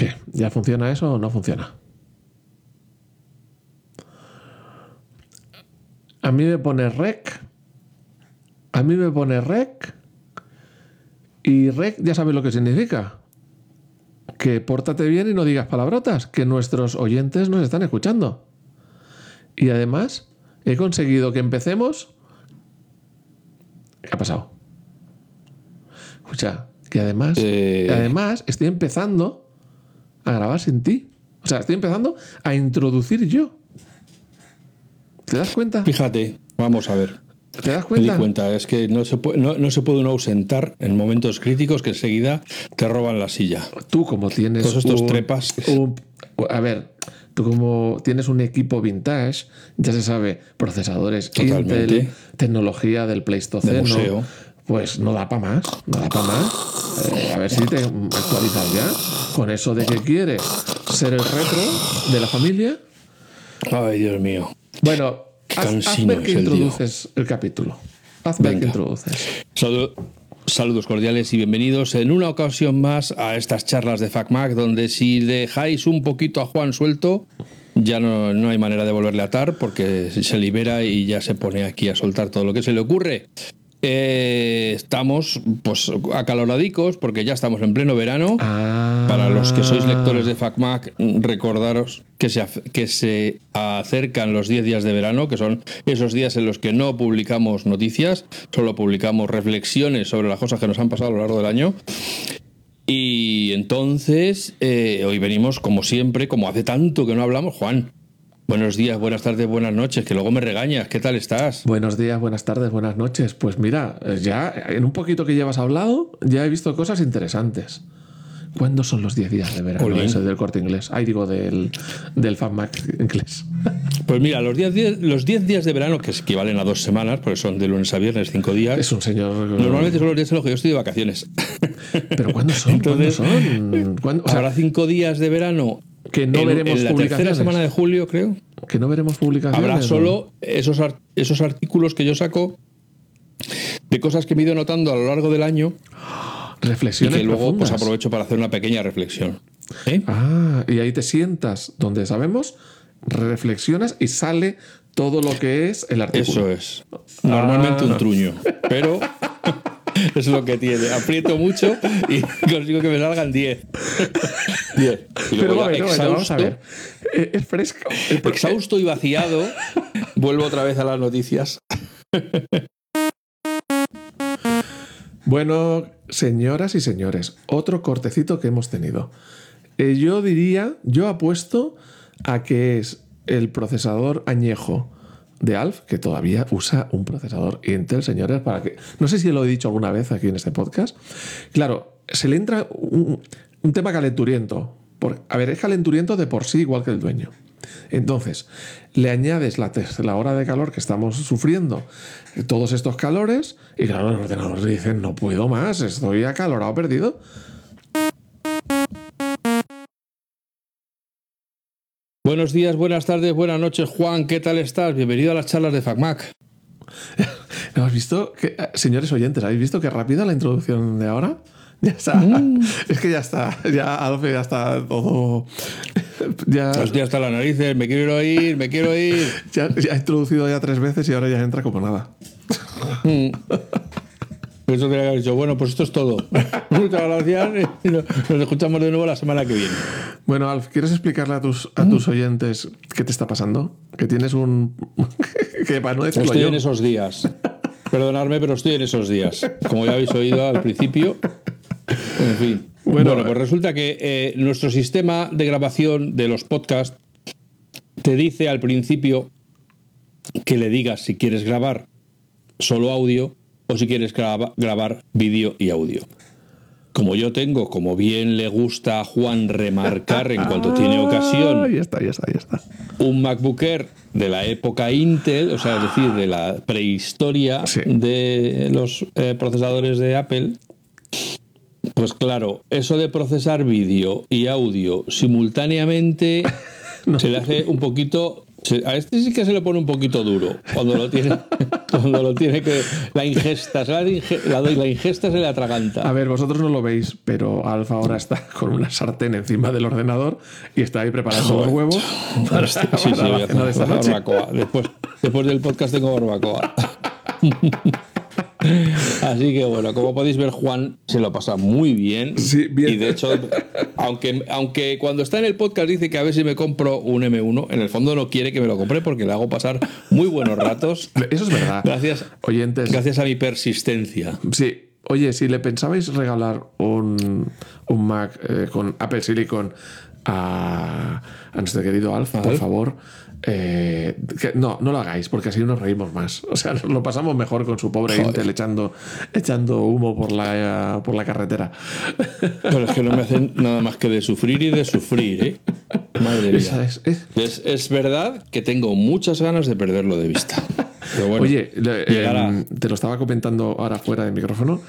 ¿Qué? ¿Ya funciona eso o no funciona? A mí me pone rec. A mí me pone rec. Y rec ya sabes lo que significa. Que pórtate bien y no digas palabrotas, que nuestros oyentes nos están escuchando. Y además, he conseguido que empecemos. ¿Qué ha pasado? Escucha, que además, Eh. además estoy empezando a grabar sin ti. O sea, estoy empezando a introducir yo. ¿Te das cuenta? Fíjate, vamos a ver. ¿Te das Me di cuenta? cuenta, es que no se, puede, no, no se puede uno ausentar en momentos críticos que enseguida te roban la silla. Tú como tienes Todos estos un- trepas. un- a ver, tú como tienes un equipo vintage, ya se sabe, procesadores Totalmente. Intel, tecnología del Pleistoceno, De museo. Pues no da para más, no da para más. Eh, a ver si te actualizas ya con eso de que quieres ser el retro de la familia. Ay, Dios mío. Bueno, haz, hazme que el introduces el capítulo. Hazme que introduces. Saludo- saludos cordiales y bienvenidos en una ocasión más a estas charlas de FacMac, donde si dejáis un poquito a Juan suelto, ya no, no hay manera de volverle a atar porque se libera y ya se pone aquí a soltar todo lo que se le ocurre. Eh, estamos pues acaloradicos porque ya estamos en pleno verano. Ah, Para los que sois lectores de FacMac, recordaros que se, que se acercan los 10 días de verano, que son esos días en los que no publicamos noticias, solo publicamos reflexiones sobre las cosas que nos han pasado a lo largo del año. Y entonces, eh, hoy venimos, como siempre, como hace tanto que no hablamos, Juan. Buenos días, buenas tardes, buenas noches, que luego me regañas. ¿Qué tal estás? Buenos días, buenas tardes, buenas noches. Pues mira, eh, ya en un poquito que llevas hablado, ya he visto cosas interesantes. ¿Cuándo son los 10 días de verano ese del corte inglés? Ay, digo, del, del FanMac inglés. Pues mira, los 10 días, los 10 días de verano, que equivalen a dos semanas, porque son de lunes a viernes, cinco días. Es un señor. Normalmente son los días en los que yo estoy de vacaciones. ¿Pero cuándo son? Entonces, ¿Cuándo son? ¿Cuándo- o sea, Habrá cinco días de verano. Que no en, veremos en la publicaciones. tercera semana de julio, creo. Que no veremos publicaciones. Habrá solo esos, esos artículos que yo saco de cosas que me he ido notando a lo largo del año y reflexiones. que luego pues aprovecho para hacer una pequeña reflexión. ¿Eh? Ah, y ahí te sientas donde sabemos, reflexionas y sale todo lo que es el artículo. Eso es. Normalmente Ah. un truño, pero es lo que tiene. Aprieto mucho y consigo que me salgan 10. 10. Y Pero bueno, bueno, vamos a exhausto, ver. Eh, Es fresco. Exhausto y vaciado, vuelvo otra vez a las noticias. Bueno, señoras y señores, otro cortecito que hemos tenido. Eh, yo diría, yo apuesto a que es el procesador añejo de Alf, que todavía usa un procesador Intel, señores, para que... No sé si lo he dicho alguna vez aquí en este podcast. Claro, se le entra un, tema calenturiento. Por, a ver, es calenturiento de por sí igual que el dueño. Entonces, le añades la, la hora de calor que estamos sufriendo, todos estos calores, y claro, los ordenadores dicen, no puedo más, estoy acalorado, perdido. Buenos días, buenas tardes, buenas noches, Juan. ¿Qué tal estás? Bienvenido a las charlas de FacMac. ¿No ¿Has visto? Que, eh, señores oyentes, ¿habéis visto qué rápida la introducción de ahora? Ya está. Es que ya está. Ya Adolfo ya está todo. Ya, Hostia, hasta las narices, me quiero ir, me quiero ir. ya, ya ha introducido ya tres veces y ahora ya entra como nada. Eso dicho, bueno, pues esto es todo. Muchas gracias y nos nos escuchamos de nuevo la semana que viene. Bueno, Alf, ¿quieres explicarle a tus, a tus oyentes qué te está pasando? Que tienes un. que para no decirlo Estoy yo. en esos días. Perdonadme, pero estoy en esos días. Como ya habéis oído al principio. En fin. Bueno, Bueno, pues resulta que eh, nuestro sistema de grabación de los podcasts te dice al principio que le digas si quieres grabar solo audio o si quieres graba- grabar vídeo y audio. Como yo tengo, como bien le gusta a Juan remarcar en cuanto tiene Ah, ocasión, ya está, ya está, ya está. un MacBook Air de la época Intel, o sea, es decir, de la prehistoria Sí. de los eh, procesadores de Apple, pues claro, eso de procesar vídeo y audio simultáneamente se le hace un poquito a este sí que se le pone un poquito duro cuando lo tiene, cuando lo tiene que la ingesta, se la, inge- la, la ingesta se le atraganta. A ver, vosotros no lo veis, pero Alfa ahora está con una sartén encima del ordenador y está ahí preparando los huevos para, Sí, sí, para la voy a cena de esta noche. barbacoa. Después, después del podcast tengo barbacoa. Así que bueno, como podéis ver, Juan se lo pasa muy bien. Sí, bien. Y de hecho, aunque, aunque cuando está en el podcast dice que a ver si me compro un M1, en el fondo no quiere que me lo compre porque le hago pasar muy buenos ratos. Eso es verdad. Gracias, Oyentes, gracias a mi persistencia. Sí, oye, si le pensabais regalar un, un Mac eh, con Apple Silicon a, a nuestro querido Alf, por favor, eh, que- no, no lo hagáis, porque así nos reímos más. O sea, lo pasamos mejor con su pobre. Intel echando, echando humo por la, por la carretera. Pero es que no me hacen nada más que de sufrir y de sufrir, ¿eh? Madre mía. es- es- Es, es verdad que tengo muchas ganas de perderlo de vista. Pero bueno, Oye, llegará. em, te lo estaba comentando ahora fuera de micrófono.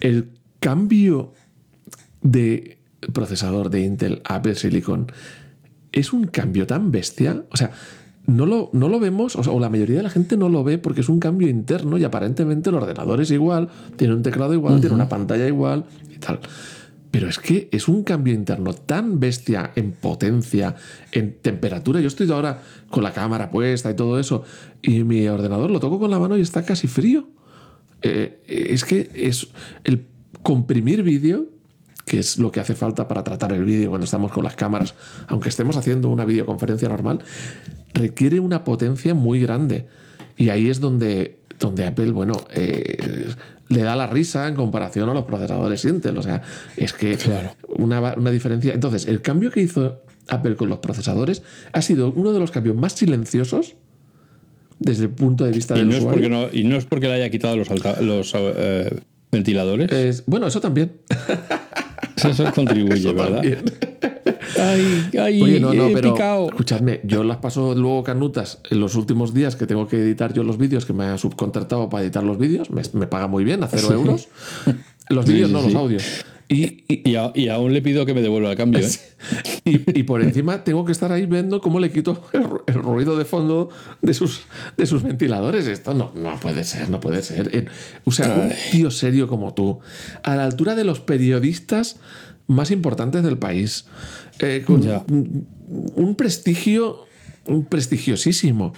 El cambio de procesador de Intel a Apple Silicon es un cambio tan bestia. O sea, no lo, no lo vemos, o, sea, o la mayoría de la gente no lo ve porque es un cambio interno y aparentemente el ordenador es igual, tiene un teclado igual, tiene una pantalla igual y tal. Pero es que es un cambio interno tan bestia en potencia, en temperatura. Yo estoy ahora con la cámara puesta y todo eso, y mi ordenador lo toco con la mano y está casi frío. Eh, es que es el comprimir vídeo, que es lo que hace falta para tratar el vídeo cuando estamos con las cámaras, aunque estemos haciendo una videoconferencia normal, requiere una potencia muy grande. Y ahí es donde, donde Apple, bueno, eh, le da la risa en comparación a los procesadores Intel. O sea, es que Claro. una, una diferencia. Entonces, el cambio que hizo Apple con los procesadores ha sido uno de los cambios más silenciosos desde el punto de vista y, del no es usuario. porque no, y no es porque le haya quitado los, alta- los eh, ventiladores. Es- bueno, eso también. Eso contribuye, Eso ¿verdad? Ay, ay, Oye, no, no, pero escuchadme, yo las paso luego canutas en los últimos días que tengo que editar yo los vídeos, que me ha subcontratado para editar los vídeos, me, me paga muy bien, a cero euros. Los vídeos, sí, no, sí. los audios. Y, y, Y, a- y aún le pido que me devuelva el cambio. ¿eh? y- por encima tengo que estar ahí viendo cómo le quito el, ru- el ruido de fondo de sus, de sus ventiladores. Esto no, no puede ser, no puede ser. Eh, O sea, un tío serio como tú, a la altura de los periodistas más importantes del país, eh, con Ya. un, prestigio, un prestigiosísimo.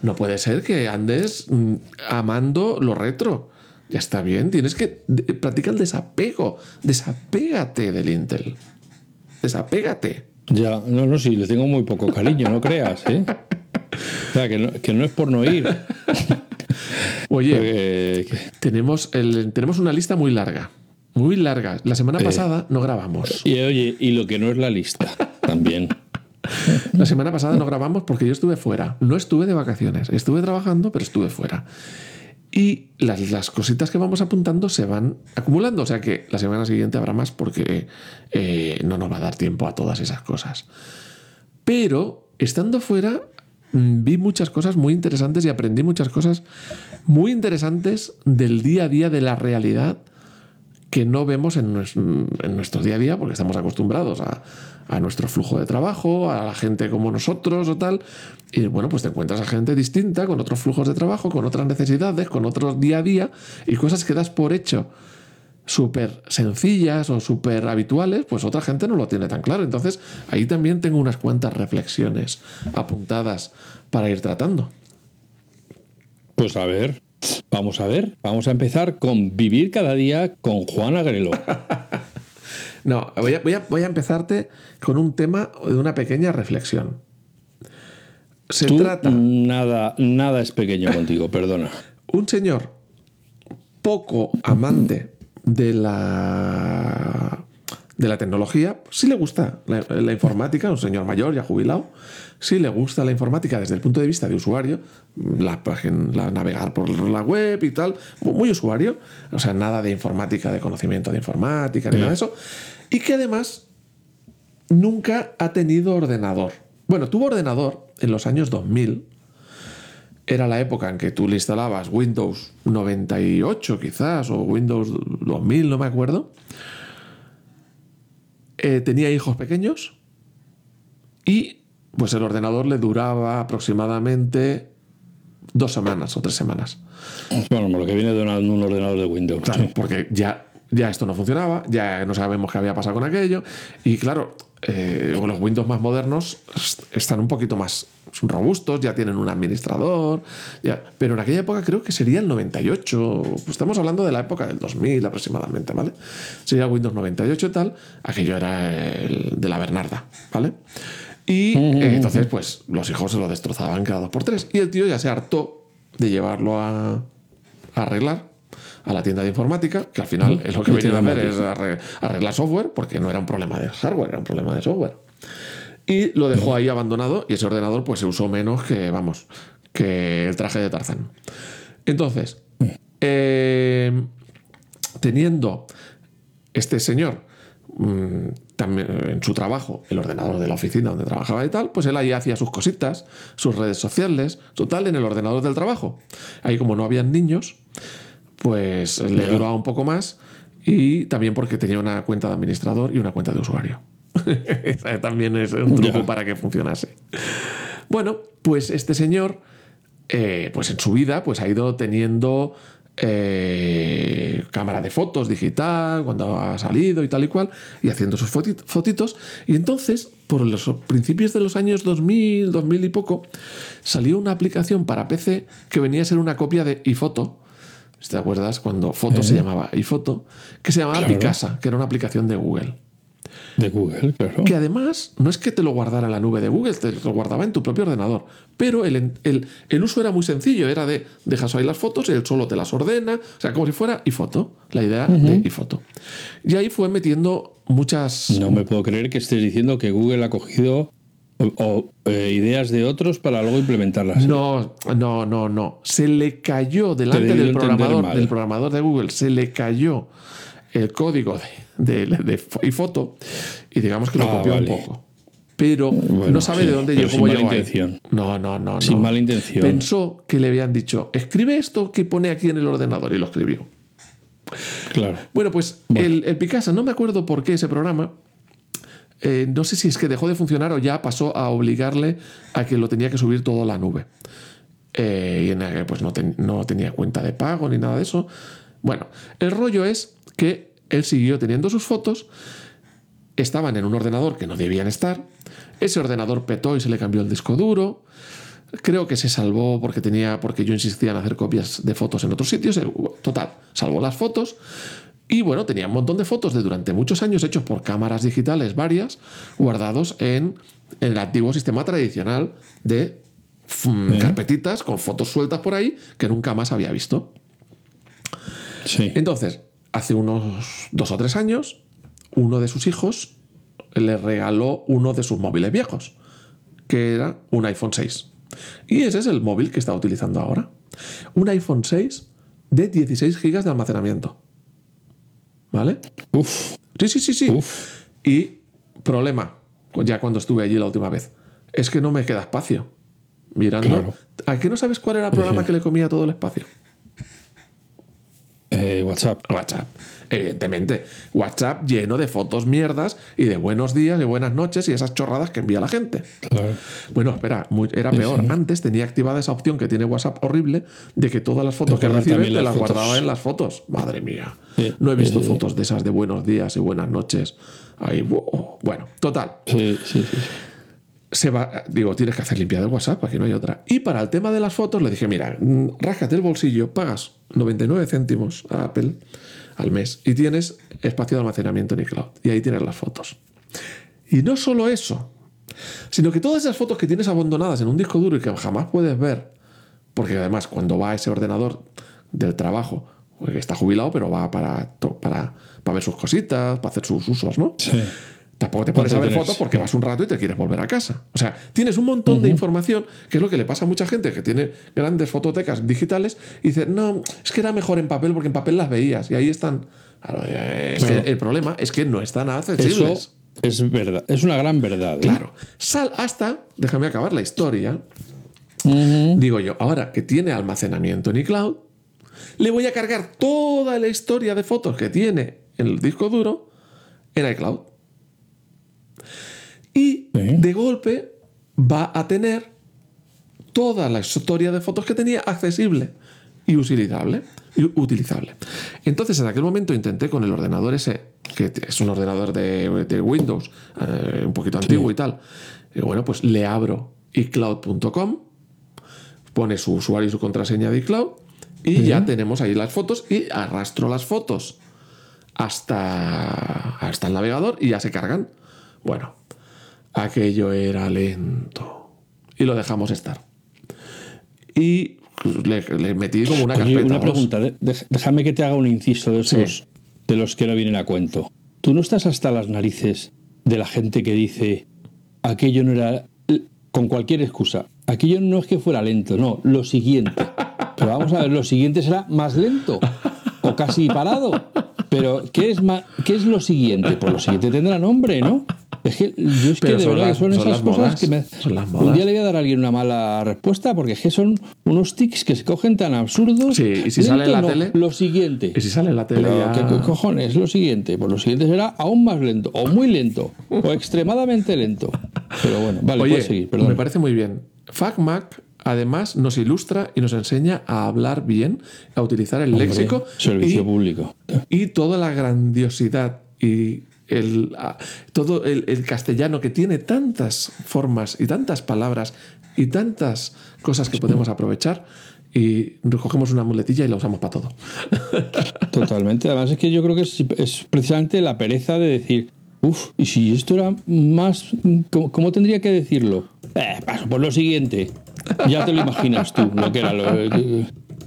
No puede ser que andes mm, amando lo retro. Ya está bien, tienes que practicar el desapego. Desapégate del Intel. Desapégate. Ya, no, no, sí, le tengo muy poco cariño, no creas, ¿eh? O sea, que no, que no es por no ir. Oye, tenemos, el, tenemos una lista muy larga. Muy larga. La semana Eh. pasada no grabamos. y oye, y lo que no es la lista, también. La semana pasada no grabamos porque yo estuve fuera. No estuve de vacaciones. Estuve trabajando, pero estuve fuera. Y las, las cositas que vamos apuntando se van acumulando. O sea que la semana siguiente habrá más porque eh, no nos va a dar tiempo a todas esas cosas. Pero estando fuera vi muchas cosas muy interesantes y aprendí muchas cosas muy interesantes del día a día, de la realidad que no vemos en en nuestro día a día porque estamos acostumbrados a, a nuestro flujo de trabajo, a la gente como nosotros o tal. Y bueno, pues te encuentras a gente distinta, con otros flujos de trabajo, con otras necesidades, con otros día a día y cosas que das por hecho súper sencillas o súper habituales, pues otra gente no lo tiene tan claro. Entonces ahí también tengo unas cuantas reflexiones apuntadas para ir tratando. Pues a ver, vamos a ver. Vamos a empezar con Vivir cada día con Juan Agrelo. No, voy a, voy a- voy a empezarte con un tema de una pequeña reflexión. Se Tú, trata nada, nada es pequeño contigo, perdona. un señor poco amante de la de la tecnología, sí le gusta la, la informática, un señor mayor ya jubilado, sí le gusta la informática desde el punto de vista de usuario, la, navegar por la web y tal, mu- muy usuario, o sea, nada de informática, de conocimiento de informática, ni nada de eso, y que además nunca ha tenido ordenador. Bueno, tuvo ordenador en los años 2000, era la época en que tú le instalabas Windows 98 quizás o Windows 2000, no me acuerdo. Eh, tenía hijos pequeños y pues el ordenador le duraba aproximadamente dos semanas o tres semanas. Bueno, lo que viene de una- un ordenador de Windows. Claro, porque ya, ya esto no funcionaba, ya no sabemos qué había pasado con aquello. Y claro, eh, los Windows más modernos est- están un poquito más robustos, ya tienen un administrador. Ya, pero en aquella época creo que sería el 98. pues estamos hablando de la época del 2000 aproximadamente, ¿vale? Sería Windows 98 y tal. Aquello era el de la Bernarda, ¿vale? Y eh, entonces, pues los hijos se lo destrozaban cada dos por tres. Y el tío ya se hartó de llevarlo a, a arreglar a la tienda de informática, que al final es lo que venía a hacer es arre- arreglar software, porque no era un problema de hardware, era un problema de software. Y lo dejó ahí abandonado y ese ordenador pues se usó menos que, vamos, que el traje de Tarzán. Entonces, eh, teniendo este señor mm, también en su trabajo, el ordenador de la oficina donde trabajaba y tal, pues él ahí hacía sus cositas, sus redes sociales, total, en el ordenador del trabajo. Ahí como no habían niños, pues le duraba un poco más y también porque tenía una cuenta de administrador y una cuenta de usuario. También es un truco para que funcionase. Bueno, pues este señor, eh, pues en su vida, pues ha ido teniendo eh, cámara de fotos digital cuando ha salido y tal y cual, y haciendo sus foti- fotitos. Y entonces, por los principios de los años 2000, 2000 y poco, salió una aplicación para PC que venía a ser una copia de iPhoto. Si ¿Te acuerdas cuando Foto se llamaba iPhoto? Que se llamaba Claro. Picasa, que era una aplicación de Google. De Google, claro. Que además no es que te lo guardara en la nube de Google, te lo guardaba en tu propio ordenador. Pero el, el- el uso era muy sencillo, era de dejas ahí las fotos y él solo te las ordena, o sea, como si fuera iPhoto, la idea de iPhoto. Y ahí fue metiendo muchas... No me puedo creer que estés diciendo que Google ha cogido o- o, eh, ideas de otros para luego implementarlas. No, no, no, no. Se le cayó delante del programador, del programador de Google, se le cayó el código de, de, de iPhoto y digamos que lo Ah, copió vale. un poco. Pero Bueno, no sabe sí, de dónde llegó. sin mala intención. No, no, no. Sin no. mala intención. Pensó que le habían dicho, escribe esto que pone aquí en el ordenador y lo escribió. Claro. Bueno, pues El, el Picasa, no me acuerdo por qué ese programa, eh, no sé si es que dejó de funcionar o ya pasó a obligarle a que lo tenía que subir todo a la nube. Eh, y en la que pues no, ten- no tenía cuenta de pago ni nada de eso. Bueno, el rollo es que él siguió teniendo sus fotos, estaban en un ordenador que no debían estar, ese ordenador petó y se le cambió el disco duro. Creo que se salvó porque tenía, porque yo insistía en hacer copias de fotos en otros sitios. eh, Total, salvó las fotos. Y bueno, tenía un montón de fotos de durante muchos años hechos por cámaras digitales varias, guardados en, el antiguo sistema tradicional de mm, carpetitas con fotos sueltas por ahí que nunca más había visto. Sí. Entonces, hace unos dos o tres años, uno de sus hijos le regaló uno de sus móviles viejos, que era un iPhone 6. Y ese es el móvil que está utilizando ahora. Un iPhone 6 de 16 GB de almacenamiento. ¿Vale? Uf. Sí, sí, sí, sí. Uf. Y problema, ya cuando estuve allí la última vez, es que no me queda espacio. Mirando. Claro. ¿A qué no sabes cuál era el programa que le comía todo el espacio? Eh, WhatsApp. WhatsApp. Evidentemente, WhatsApp lleno de fotos mierdas y de buenos días y buenas noches y esas chorradas que envía la gente. Claro. Bueno, espera, muy- era peor. Antes tenía activada esa opción que tiene WhatsApp horrible de que todas las fotos que recibes te las guardaba en las fotos. Madre mía. Sí. No he visto fotos de esas de buenos días y buenas noches. Ahí, bu- bueno, total. Sí, sí, sí. Se va, digo, tienes que hacer limpiar el WhatsApp, aquí no hay otra. Y para el tema de las fotos le dije, mira, mm, ráscate el bolsillo, pagas 99 céntimos a Apple al mes y tienes espacio de almacenamiento en iCloud. Y ahí tienes las fotos. Y no solo eso, sino que todas esas fotos que tienes abandonadas en un disco duro y que jamás puedes ver, porque además cuando va a ese ordenador del trabajo, pues está jubilado, pero va para, para, para ver sus cositas, para hacer sus usos, ¿no? Sí. Tampoco te pones a ver fotos porque vas un rato y te quieres volver a casa. O sea, tienes un montón de información, que es lo que le pasa a mucha gente que tiene grandes fototecas digitales y dice, no, es que era mejor en papel porque en papel las veías y ahí están. Claro, eh, es que Claro. el problema es que no están accesibles. Eso es verdad. Es una gran verdad. ¿eh? Claro. Sal hasta, déjame acabar la historia. Digo yo, ahora que tiene almacenamiento en iCloud, le voy a cargar toda la historia de fotos que tiene en el disco duro en iCloud. Y de golpe va a tener toda la historia de fotos que tenía accesible y utilizable. y utilizable. Entonces, en aquel momento intenté con el ordenador ese, que es un ordenador de, de Windows, eh, un poquito antiguo y tal. Y bueno, pues le abro iCloud.com, pone su usuario y su contraseña de iCloud, y ya tenemos ahí las fotos y arrastro las fotos hasta, hasta el navegador y ya se cargan. Bueno, aquello era lento. Y lo dejamos estar. Y le, le metí como una Oye, carpeta. una dos. pregunta, de- déjame que te haga un inciso de esos Sí. de los que no vienen a cuento. ¿Tú no estás hasta las narices de la gente que dice aquello no era con cualquier excusa? Aquello no es que fuera lento, no, lo siguiente. Pero vamos a ver, lo siguiente será más lento o casi parado. Pero ¿qué es ma- qué es lo siguiente? Pues lo siguiente tendrá nombre, ¿no? Es que yo es Pero que de verdad las- que son son esas cosas modas, que me son las un modas. día le voy a dar a alguien una mala respuesta porque es que son unos tics que se cogen tan absurdos. Sí, y si sale en la no, tele- Lo siguiente. Y si sale en la tele Pero, ya- ¿qué co- cojones? Lo siguiente. Pues lo siguiente será aún más lento, o muy lento, o extremadamente lento. Pero bueno, vale, Oye, puedes seguir, perdón. me parece muy bien. FacMac además nos ilustra y nos enseña a hablar bien, a utilizar el Hombre, léxico Servicio y, público. y toda la grandiosidad y el, todo el, el castellano que tiene tantas formas y tantas palabras y tantas cosas que podemos aprovechar y recogemos una muletilla y la usamos para todo. Totalmente. Además es que yo creo que es, precisamente la pereza de decir, uff, y si esto era más... ¿Cómo, cómo tendría que decirlo? Eh, paso por lo siguiente. Ya te lo imaginas tú, lo que era lo...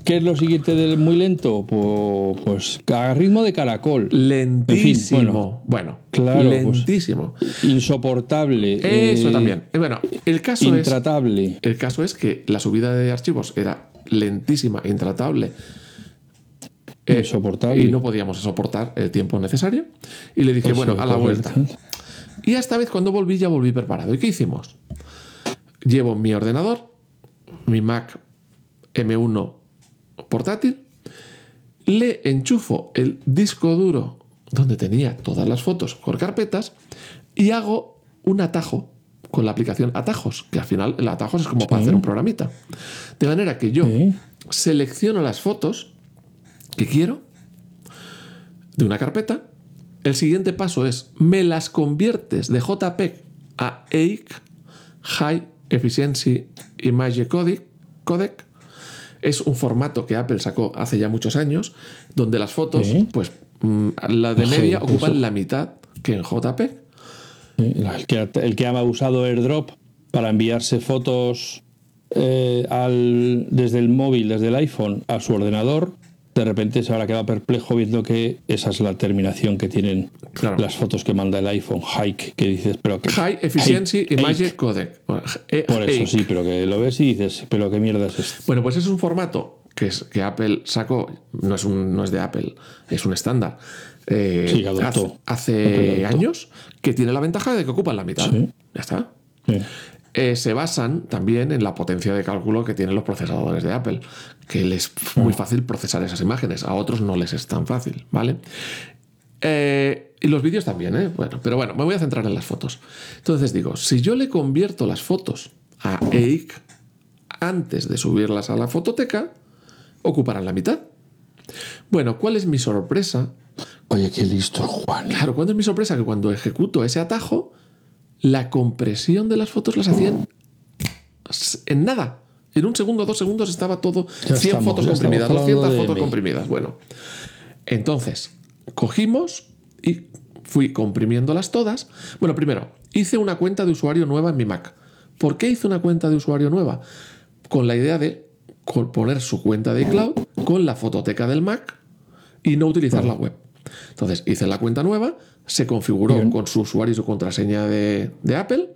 ¿Qué es lo siguiente del muy lento? Pues, pues a ritmo de caracol. Lentísimo. bueno, claro, pues- lentísimo. Insoportable. Eso eh, también. Eh, Bueno, el caso es... Intratable. El caso es que la subida de archivos era lentísima, intratable. eh, Insoportable. Y no podíamos soportar el tiempo necesario. Y le dije, Eso, bueno, a la correcto. vuelta. Y esta vez cuando volví ya volví preparado. ¿Y qué hicimos? Llevo mi ordenador, mi Mac M1 portátil, le enchufo el disco duro donde tenía todas las fotos por carpetas y hago un atajo con la aplicación Atajos, que al final el Atajos es como para hacer un programita. De manera que yo Sí. selecciono las fotos que quiero de una carpeta. El siguiente paso es me las conviertes de JPEG a EIC, High Efficiency Image Codec, codec. Es un formato que Apple sacó hace ya muchos años, donde las fotos, pues mm, la de Sí, media eso. ocupan la mitad que en JPEG. El que, el que ha usado AirDrop para enviarse fotos eh, al, desde el móvil, desde el iPhone a su ordenador, de repente se habrá quedado perplejo viendo que esa es la terminación que tienen Claro. las fotos que manda el iPhone, Hike, que dices, pero que... High Efficiency Image. Codec. E- Por eso sí, pero que lo ves y dices, pero qué mierda es esto. Bueno, pues es un formato que, es, que Apple sacó, no es, un, no es de Apple, es un estándar. eh, Sí, adoptó. hace hace Apple adoptó. años que tiene la ventaja de que ocupan la mitad. Sí. Ya está. Sí. Eh, se basan también en la potencia de cálculo que tienen los procesadores de Apple, que les es muy fácil procesar esas imágenes, a otros no les es tan fácil, ¿vale? Eh, y los vídeos también, ¿eh? Bueno, pero bueno, me voy a centrar en las fotos. Entonces digo, si yo le convierto las fotos a EIC antes de subirlas a la fototeca, ocuparán la mitad. Bueno, ¿cuál es mi sorpresa? Oye, qué listo, Juan. Claro, ¿cuál es mi sorpresa? Que cuando ejecuto ese atajo, la compresión de las fotos las hacían en nada. En un segundo, dos segundos estaba todo Ya 100 estamos, fotos comprimidas, estamos hablando 200 de fotos mí. comprimidas. Bueno, entonces cogimos y fui comprimiéndolas todas. Bueno, primero, hice una cuenta de usuario nueva en mi Mac. ¿Por qué hice una cuenta de usuario nueva? Con la idea de poner su cuenta de iCloud con la fototeca del Mac y no utilizar la web. Entonces hice la cuenta nueva, se configuró Bien. con su usuario y su contraseña de, de Apple,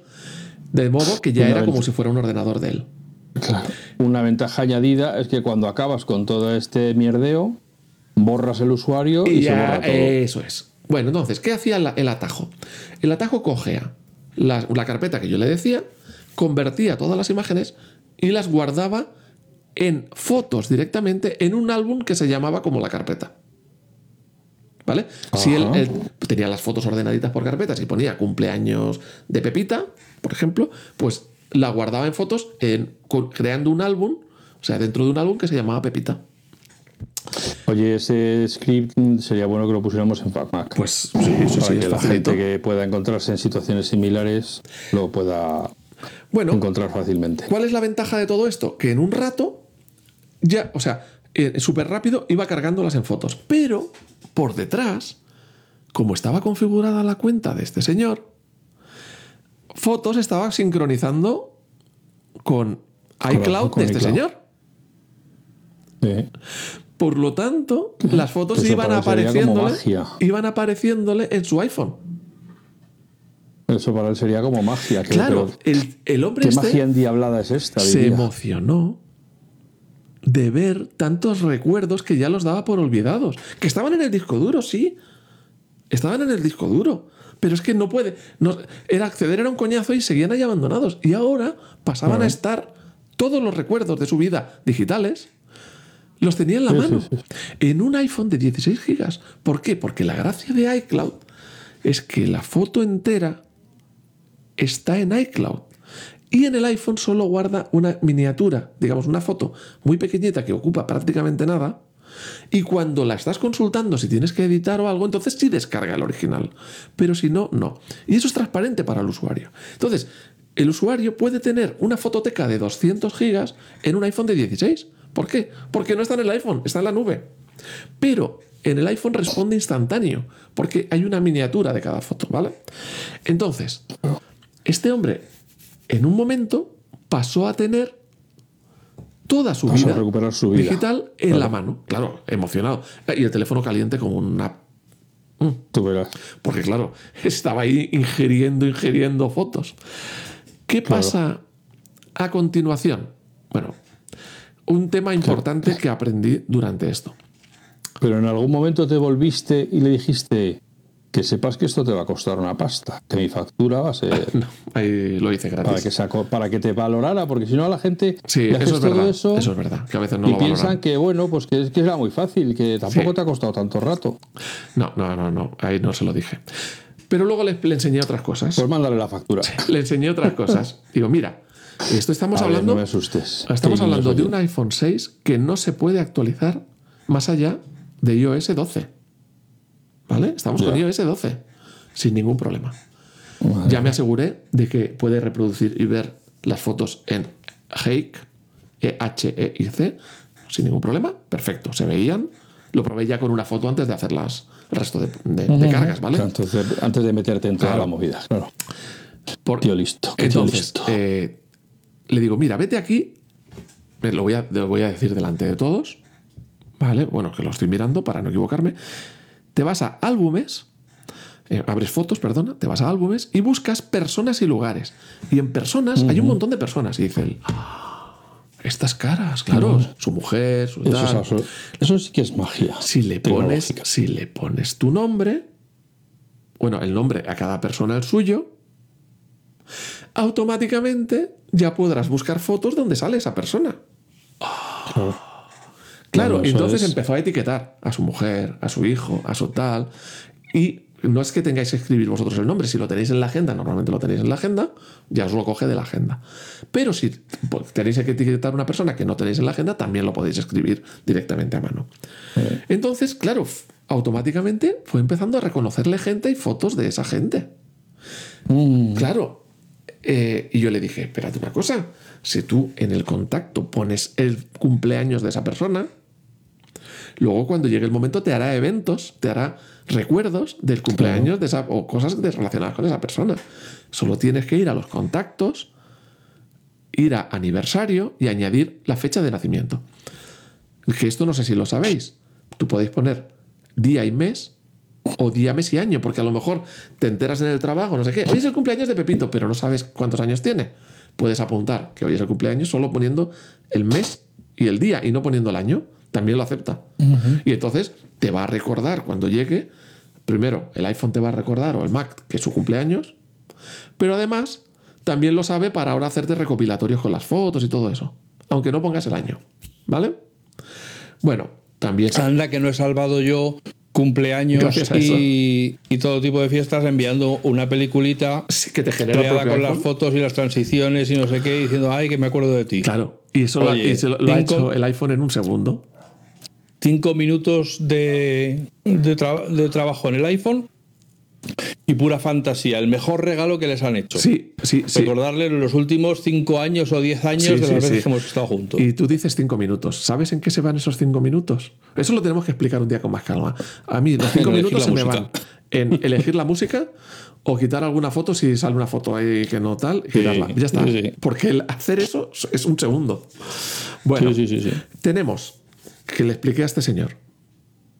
de modo que ya Una era como si fuera un ordenador de él. Claro. Una ventaja añadida es que cuando acabas con todo este mierdeo, borras el usuario y, Y se borra todo. eso es. Bueno, entonces, ¿qué hacía la- el atajo? El atajo cogea la, la carpeta que yo le decía, convertía todas las imágenes y las guardaba en fotos directamente en un álbum que se llamaba como la carpeta. ¿Vale? Si él, tenía las fotos ordenaditas por carpetas y ponía cumpleaños de Pepita, por ejemplo, pues la guardaba en fotos en, creando un álbum, o sea, dentro de un álbum que se llamaba Pepita. Oye, ese script sería bueno que lo pusiéramos en FacMac. Pues sí, eso para sí, que la gente que pueda encontrarse en situaciones similares lo pueda Bueno, encontrar fácilmente. ¿cuál es la ventaja de todo esto? Que en un rato, ya, o sea, eh, súper rápido iba cargándolas en fotos. Pero por detrás, como estaba configurada la cuenta de este señor, fotos estaba sincronizando con iCloud con de este iCloud. señor. Por lo tanto, las fotos eso iban apareciéndole, iban apareciéndole en su iPhone. Eso para él sería como magia. Claro, el, el hombre ¿Qué este magia endiablada es esta? se diría? emocionó de ver tantos recuerdos que ya los daba por olvidados. Que estaban en el disco duro, sí. Estaban en el disco duro. Pero es que no puede. No, era acceder era un coñazo y seguían ahí abandonados. Y ahora pasaban a estar todos los recuerdos de su vida digitales. Los tenía en la Sí, mano. sí, sí. En un iPhone de 16 gigas. ¿Por qué? Porque la gracia de iCloud es que la foto entera está en iCloud. Y en el iPhone solo guarda una miniatura, digamos una foto muy pequeñita que ocupa prácticamente nada. Y cuando la estás consultando, si tienes que editar o algo, entonces sí descarga el original. Pero si no, no. Y eso es transparente para el usuario. Entonces, el usuario puede tener una fototeca de 200 gigas en un iPhone de 16. ¿Por qué? Porque no está en el iPhone, está en la nube. Pero en el iPhone responde instantáneo, porque hay una miniatura de cada foto, ¿vale? Entonces, este hombre en un momento pasó a tener toda su vida, recuperar su vida. digital en Claro. la mano, claro, emocionado. Y el teléfono caliente como una... Tú verás. Porque claro, estaba ahí ingiriendo, ingiriendo fotos. ¿Qué Claro. pasa a continuación? Bueno, un tema importante que aprendí durante esto. Pero en algún momento te volviste y le dijiste que sepas que esto te va a costar una pasta, que mi factura va a ser No, ahí lo hice gratis. para que, saco, para que te valorara, porque si no a la gente Sí, eso es verdad. eso, Eso es verdad. Que a veces no y lo piensan valoran. que bueno, pues que, es que era muy fácil, que tampoco Sí. te ha costado tanto rato. No, no, no, no. Ahí no se lo dije. Pero luego le, le enseñé otras cosas. Pues mándale la factura. Le enseñé otras cosas. Digo, mira, esto estamos A ver, hablando. no me asustes. Estamos hablando de un iPhone 6 que no se puede actualizar más allá de iOS 12. ¿Vale? Estamos con Ya. iOS 12. Sin ningún problema. Madre Ya me aseguré de que puede reproducir y ver las fotos en Hake, E sin ningún problema. Perfecto. Se veían. Lo probé ya con una foto antes de hacer las, el resto de, de- de cargas, ¿vale? Antes de, antes de meterte en toda Claro. la movida, claro. Por- Tío listo. tío Entonces, listo. eh, le digo, mira, vete aquí. Lo voy, a, lo voy a decir delante de todos. ¿Vale? Bueno, que lo estoy mirando para no equivocarme. Te vas a álbumes. eh, abres fotos, perdona. Te vas a álbumes y buscas personas y lugares. Y en personas hay un montón de personas. Y dice él, "Ah, estas caras, claro. Su mujer, su eso, tal". es absurdo. Eso sí que es magia. Si le pones, si le pones tu nombre, bueno, el nombre a cada persona el suyo, automáticamente ya podrás buscar fotos donde sale esa persona. Claro. Claro, entonces es- empezó a etiquetar a su mujer, a su hijo, a su tal. Y no es que tengáis que escribir vosotros el nombre, si lo tenéis en la agenda, normalmente lo tenéis en la agenda, ya os lo coge de la agenda. Pero si pues, tenéis que etiquetar a una persona que no tenéis en la agenda, también lo podéis escribir directamente a mano. Entonces, claro, automáticamente fue empezando a reconocerle gente y fotos de esa gente. Mm, Claro. Eh, y yo le dije, espérate una cosa, si tú en el contacto pones el cumpleaños de esa persona, luego cuando llegue el momento te hará eventos, te hará recuerdos del cumpleaños de esa, o cosas relacionadas con esa persona. Solo tienes que ir a los contactos, ir a aniversario y añadir la fecha de nacimiento. Que esto no sé si lo sabéis. Tú podéis poner día y mes o día, mes y año, porque a lo mejor te enteras en el trabajo, no sé qué. Hoy es el cumpleaños de Pepito, pero no sabes cuántos años tiene. Puedes apuntar que hoy es el cumpleaños solo poniendo el mes y el día y no poniendo el año. También lo acepta. Y entonces te va a recordar cuando llegue. Primero, el iPhone te va a recordar o el Mac que es su cumpleaños. Pero además, también lo sabe para ahora hacerte recopilatorios con las fotos y todo eso. Aunque no pongas el año. ¿Vale? Bueno, también. Anda que no he salvado yo cumpleaños y, y todo tipo de fiestas enviando una peliculita Sí, que te genera creada con las fotos y las transiciones y no sé qué, diciendo, ay, que me acuerdo de ti. Claro, y eso lo, y se lo- lo ha hecho el iPhone en un segundo. Cinco minutos de, de, tra- de trabajo en el iPhone y pura fantasía. El mejor regalo que les han hecho. Sí, sí, sí. Recordarles los últimos cinco años o diez años Sí, de sí, las veces sí. que hemos estado juntos. Y tú dices cinco minutos. ¿Sabes en qué se van esos cinco minutos? Eso lo tenemos que explicar un día con más calma. A mí los cinco minutos se me van en elegir la música o quitar alguna foto si sale una foto ahí que no tal, quitarla. Ya está. Porque el hacer eso es un segundo. Bueno, Sí, sí, sí, sí. tenemos que le expliqué a este señor.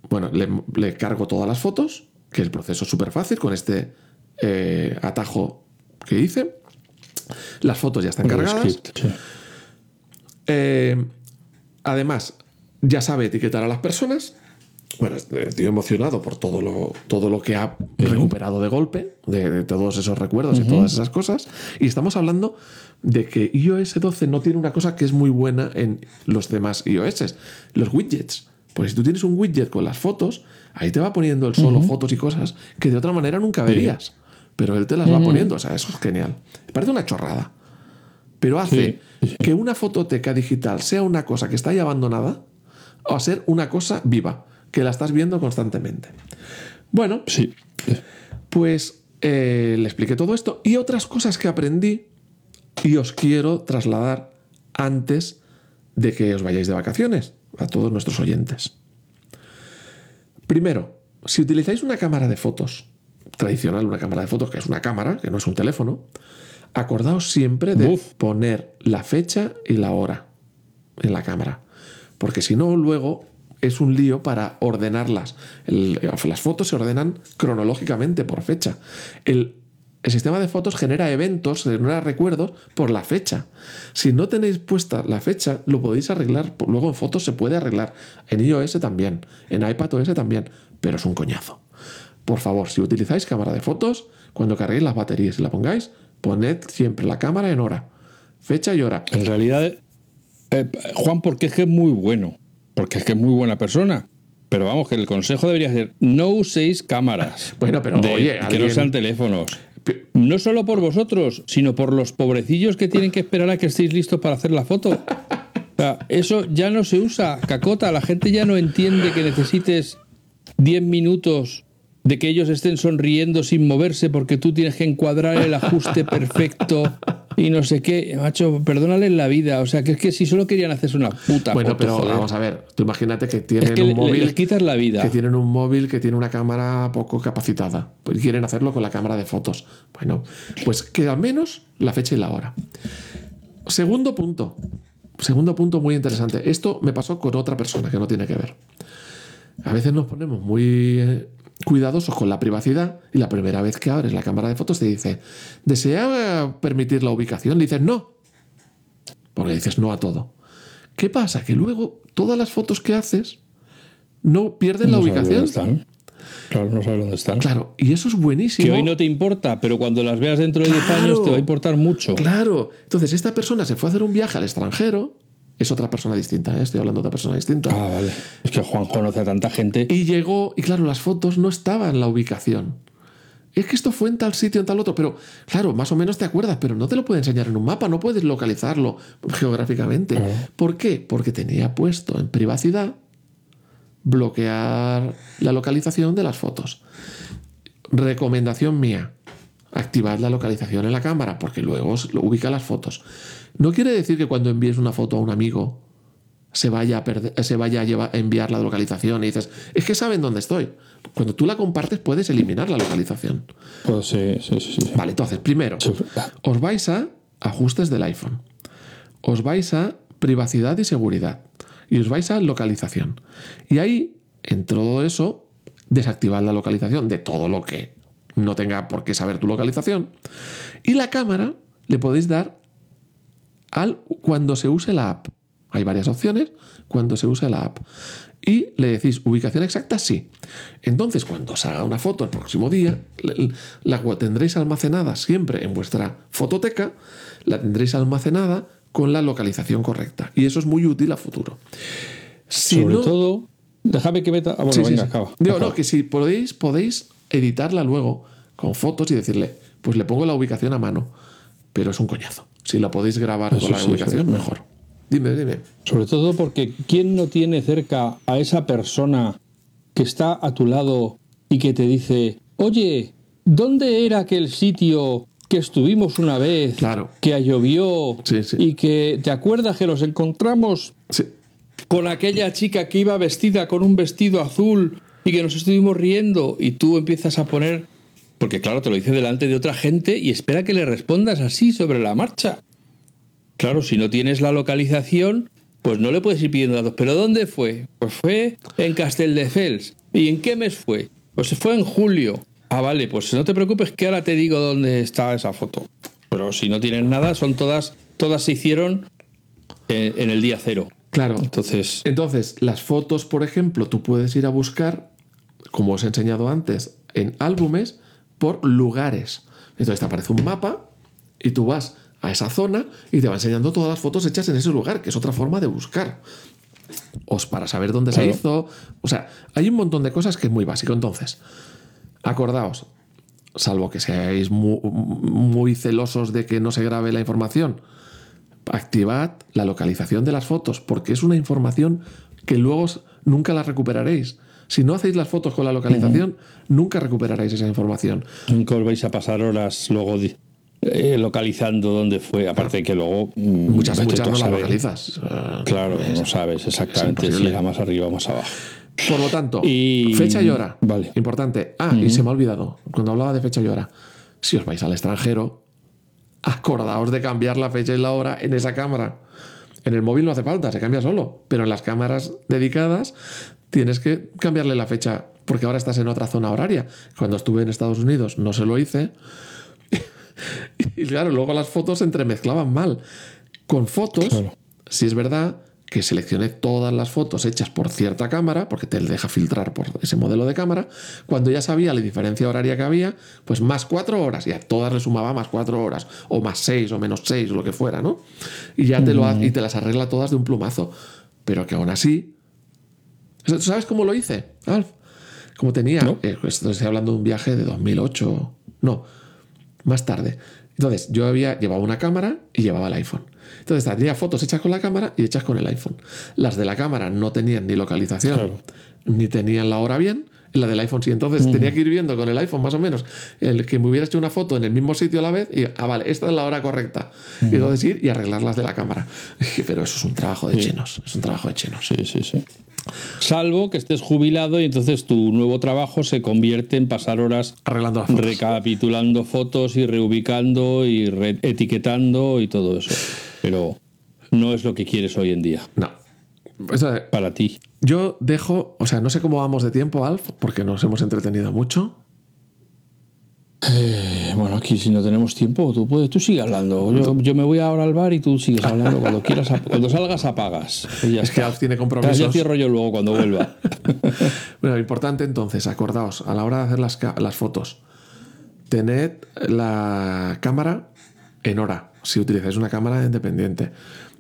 Bueno, le, le cargo todas las fotos, que el proceso es súper fácil con este eh, atajo que hice. Las fotos ya están cargadas. Eh, además, ya sabe etiquetar a las personas. Bueno, estoy emocionado por todo lo, todo lo que ha recuperado de golpe, de, de todos esos recuerdos y todas esas cosas. Y estamos hablando de que iOS 12 no tiene una cosa que es muy buena en los demás iOS, los widgets. Pues si tú tienes un widget con las fotos, ahí te va poniendo el solo fotos y cosas que de otra manera nunca verías. Pero él te las va poniendo, o sea, eso es genial. Parece una chorrada. Pero hace que una fototeca digital sea una cosa que está ahí abandonada o a ser una cosa viva, que la estás viendo constantemente. Bueno, Sí. pues eh, le expliqué todo esto y otras cosas que aprendí y os quiero trasladar antes de que os vayáis de vacaciones a todos nuestros oyentes. Primero, si utilizáis una cámara de fotos tradicional, una cámara de fotos que es una cámara, que no es un teléfono, acordaos siempre de poner la fecha y la hora en la cámara. Porque si no, luego es un lío para ordenarlas. El- las fotos se ordenan cronológicamente por fecha. El, el sistema de fotos genera eventos, genera recuerdos por la fecha. Si no tenéis puesta la fecha, lo podéis arreglar. Luego en fotos se puede arreglar. En iOS también. En iPadOS también. Pero es un coñazo. Por favor, si utilizáis cámara de fotos, cuando carguéis las baterías y la pongáis, poned siempre la cámara en hora. Fecha y hora. En realidad, eh, Juan, porque es que es muy bueno. Porque es que es muy buena persona. Pero vamos, que el consejo debería ser: no uséis cámaras. Bueno, pero de- oye, que no sean teléfonos. No solo por vosotros, sino por los pobrecillos que tienen que esperar a que estéis listos para hacer la foto. Eso ya no se usa, cacota. La gente ya no entiende que necesites 10 minutos de que ellos estén sonriendo sin moverse porque tú tienes que encuadrar el ajuste perfecto y no sé qué. Macho, perdónales la vida. O sea, que es que si solo querían hacerse una puta Bueno, foto, pero joder. vamos a ver, tú imagínate que tienen Es que un le- móvil les quitas la vida. que tienen un móvil que tiene una cámara poco capacitada pues quieren hacerlo con la cámara de fotos. Bueno, pues que al menos la fecha y la hora. Segundo punto. Segundo punto muy interesante. Esto me pasó con otra persona que no tiene que ver. A veces nos ponemos muy eh, cuidadosos con la privacidad y la primera vez que abres la cámara de fotos te dice, ¿desea permitir la ubicación? Le dices no. Porque dices no a todo. ¿Qué pasa? Que luego todas las fotos que haces no pierden la No sabes ubicación. dónde están. Claro, no sabes dónde están. Claro, y eso es buenísimo. Que hoy no te importa, pero cuando las veas dentro de 10 Claro. años te va a importar mucho. Claro. Entonces, esta persona se fue a hacer un viaje al extranjero. Es otra persona distinta, ¿eh? estoy hablando de otra persona distinta. Ah, vale. Es que Juan conoce a tanta gente. Y llegó, y claro, las fotos no estaban en la ubicación. Es que esto fue en tal sitio, en tal otro, pero claro, más o menos te acuerdas, pero no te lo puede enseñar en un mapa, no puedes localizarlo geográficamente. ¿Por qué? Porque tenía puesto en privacidad bloquear la localización de las fotos. Recomendación mía, activad la localización en la cámara, porque luego ubica las fotos. No quiere decir que cuando envíes una foto a un amigo se vaya a, perder- se vaya a, llevar- a enviar la localización y dices, es que saben dónde estoy. Cuando tú la compartes puedes eliminar la localización. Pues sí, sí, sí. sí. Vale, entonces, primero, os vais a ajustes del iPhone. Os vais a privacidad y seguridad. Y os vais a localización. Y ahí, en todo eso, desactivad la localización de todo lo que no tenga por qué saber tu localización. Y la cámara le podéis dar al cuando se use la app. Hay varias opciones cuando se use la app. Y le decís ubicación exacta, sí. Entonces, cuando os haga una foto el próximo día, la tendréis almacenada siempre en vuestra fototeca, la tendréis almacenada con la localización correcta. Y eso es muy útil a futuro. Si Sobre no- todo, déjame que meta. Ah, bueno, Sí, sí, venga, sí. acaba. Digo, acaba. no, que si podéis, podéis editarla luego con fotos y decirle, pues le pongo la ubicación a mano. Pero es un coñazo. Si la podéis grabar Eso con la sí, ubicación, sí. mejor. Dime, dime. Sobre todo porque ¿quién no tiene cerca a esa persona que está a tu lado y que te dice, oye, ¿dónde era aquel sitio que estuvimos una vez, Claro. que llovió Sí, sí. y que te acuerdas que nos encontramos Sí, con aquella chica que iba vestida con un vestido azul y que nos estuvimos riendo y tú empiezas a poner, porque claro, te lo dice delante de otra gente y espera que le respondas así sobre la marcha. Claro, si no tienes la localización, pues no le puedes ir pidiendo datos. ¿Pero dónde fue? Pues fue en Castelldefels. ¿Y en qué mes fue? Pues fue en julio. Ah, vale, pues no te preocupes que ahora te digo dónde está esa foto. Pero si no tienes nada, son todas, todas se hicieron en, en el día cero. claro. Entonces, Entonces, las fotos, por ejemplo, tú puedes ir a buscar, como os he enseñado antes, en álbumes por lugares. Entonces te aparece un mapa y tú vas a esa zona y te va enseñando todas las fotos hechas en ese lugar, que es otra forma de buscar. Os para saber dónde se hizo. O sea, hay un montón de cosas que es muy básico. Entonces, acordaos, salvo que seáis mu- muy, celosos de que no se grabe la información, activad la localización de las fotos, porque es una información que luego nunca la recuperaréis. Si no hacéis las fotos con la localización, nunca recuperaréis esa información. nunca os vais a pasar horas luego eh, localizando dónde fue. Aparte de que luego. mm, Muchas, a no las saber. localizas. Claro, es- no sabes exactamente si era más arriba o más abajo. Por lo tanto, Y- fecha y hora. Vale. Importante. Ah, y se me ha olvidado, cuando hablaba de fecha y hora. Si os vais al extranjero, acordaos de cambiar la fecha y la hora en esa cámara. En el móvil no hace falta, se cambia solo. Pero en las cámaras dedicadas tienes que cambiarle la fecha porque ahora estás en otra zona horaria. Cuando estuve en Estados Unidos no se lo hice. y claro, luego las fotos se entremezclaban mal. Con fotos, Claro. si es verdad que seleccioné todas las fotos hechas por cierta cámara, porque te deja filtrar por ese modelo de cámara, cuando ya sabía la diferencia horaria que había, pues más cuatro horas, y a todas le sumaba más cuatro horas, o más seis, o menos seis, o lo que fuera, ¿no? Y ya te, lo ha- y te las arregla todas de un plumazo. Pero que aún así. ¿Tú sabes cómo lo hice, Alf? Como tenía. No. eh, esto estoy hablando de un viaje de 2008. No, más tarde. Entonces, yo había llevado una cámara y llevaba el iPhone. Entonces, tenía fotos hechas con la cámara y hechas con el iPhone. Las de la cámara no tenían ni localización, Claro. ni tenían la hora bien. La del iPhone sí. Entonces, tenía que ir viendo con el iPhone más o menos el que me hubiera hecho una foto en el mismo sitio a la vez y, ah, vale, esta es la hora correcta. Y entonces ir y arreglar las de la cámara. Pero eso es un trabajo de chinos. Es un trabajo de chinos. Sí, sí, sí. Salvo que estés jubilado y entonces tu nuevo trabajo se convierte en pasar horas Arreglando las fotos. recapitulando fotos y reubicando y re- etiquetando y todo eso. Pero no es lo que quieres hoy en día No. Sea, para ti. Yo dejo, o sea, no sé cómo vamos de tiempo, Alf, porque nos hemos entretenido mucho. Eh, bueno, aquí si no tenemos tiempo, tú puedes, tú sigue hablando. Yo, yo me voy ahora al bar y tú sigues hablando. Cuando quieras, cuando salgas apagas. Y ya Es que. Alf tiene Ya compromisos. cierro yo luego cuando vuelva. Bueno, importante entonces, acordaos, a la hora de hacer las, las fotos, tened la cámara en hora, si utilizáis una cámara independiente.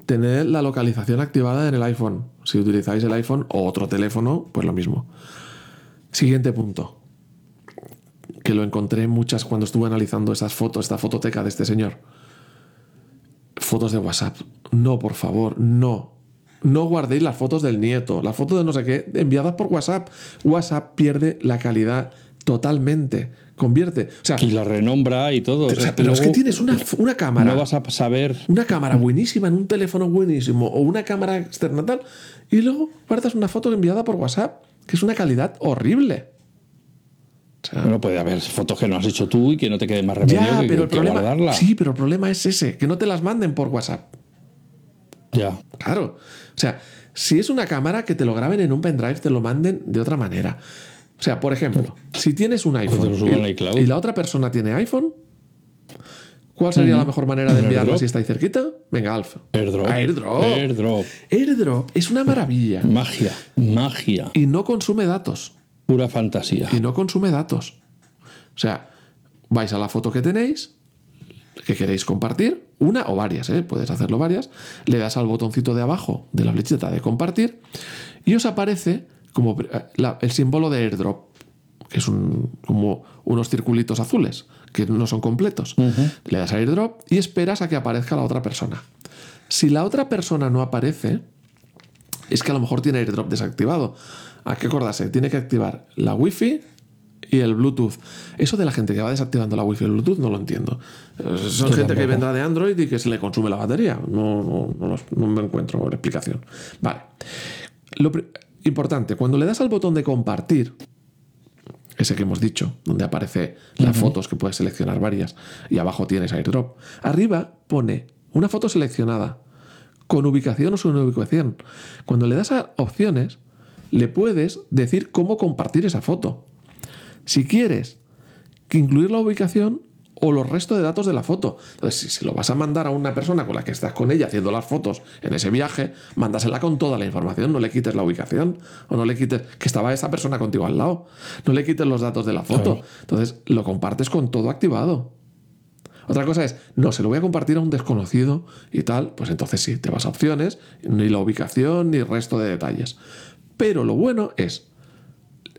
Tened la localización activada en el iPhone. Si utilizáis el iPhone o otro teléfono, pues lo mismo. Siguiente punto. Que lo encontré muchas cuando estuve analizando esas fotos, esta fototeca de este señor. Fotos de WhatsApp. No, por favor, no. No guardéis las fotos del nieto, las fotos de no sé qué, enviadas por WhatsApp. WhatsApp pierde la calidad totalmente. Convierte. O sea, Y la renombra y todo. o sea, pero es que tienes una, una cámara. No vas a saber. Una cámara buenísima en un teléfono buenísimo o una cámara externa tal, y luego guardas una foto enviada por WhatsApp, que es una calidad horrible. O sea, Bueno, puede haber fotos que no has hecho tú y que no te quede más remedio ya, que, pero el que problema, guardarla. sí, pero el problema es ese, que no te las manden por WhatsApp. Ya. Claro. O sea, si es una cámara, que te lo graben en un pendrive, te lo manden de otra manera. O sea, por ejemplo, si tienes un iPhone y, y la otra persona tiene iPhone, ¿cuál sería la mejor manera de ¿Un enviarlo si está ahí cerquita? Venga, Alf. Airdrop. Airdrop. Airdrop. Airdrop es una maravilla Magia. Magia. y no consume datos. Pura fantasía. Y no consume datos. O sea, vais a la foto que tenéis, que queréis compartir, una o varias, ¿eh? puedes hacerlo varias, le das al botoncito de abajo de la flechita de compartir y os aparece como eh, la- el símbolo de airdrop, que es un, como unos circulitos azules, que no son completos. Le das a airdrop y esperas a que aparezca la otra persona. Si la otra persona no aparece, es que a lo mejor tiene airdrop desactivado. Hay que acordarse, tiene que activar la wifi y el Bluetooth. Eso de la gente que va desactivando la wifi y el Bluetooth no lo entiendo. Eh, Son gente que vendrá de Android y que se le consume la batería. No, no, no los- no me encuentro explicación. Vale. Lo importante, cuando le das al botón de compartir, ese que hemos dicho, donde aparece las fotos que puedes seleccionar varias, y abajo tienes airdrop. Arriba pone una foto seleccionada, con ubicación o sin ubicación. Cuando le das a opciones, le puedes decir cómo compartir esa foto. Si quieres que incluir la ubicación o los restos de datos de la foto. Entonces, si se lo vas a mandar a una persona con la que estás con ella haciendo las fotos en ese viaje, mándasela con toda la información, no le quites la ubicación o no le quites que estaba esa persona contigo al lado, no le quites los datos de la foto. Entonces, lo compartes con todo activado. Otra cosa es, no, se lo voy a compartir a un desconocido y tal, pues entonces sí, te vas a opciones, ni la ubicación ni el resto de detalles. Pero lo bueno es,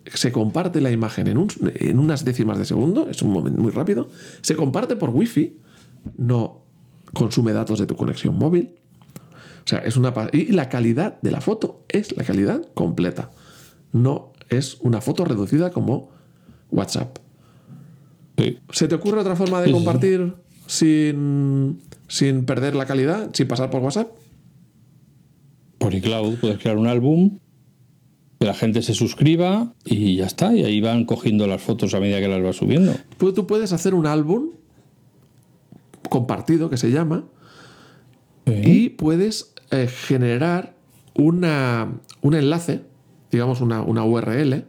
se comparte la imagen en, un- en unas décimas de segundo, es un momento muy rápido, se comparte por wifi, no consume datos de tu conexión móvil. O sea, es una... Y la calidad de la foto es la calidad completa. No es una foto reducida como WhatsApp. Sí. ¿Se te ocurre otra forma de Sí, sí, sí. compartir sin, sin perder la calidad, sin pasar por WhatsApp? Por iCloud puedes crear un álbum, que la gente se suscriba y ya está. Y ahí van cogiendo las fotos a medida que las vas subiendo. Pues tú puedes hacer un álbum compartido, que se llama, y puedes eh, generar una, un enlace, digamos una, una URL,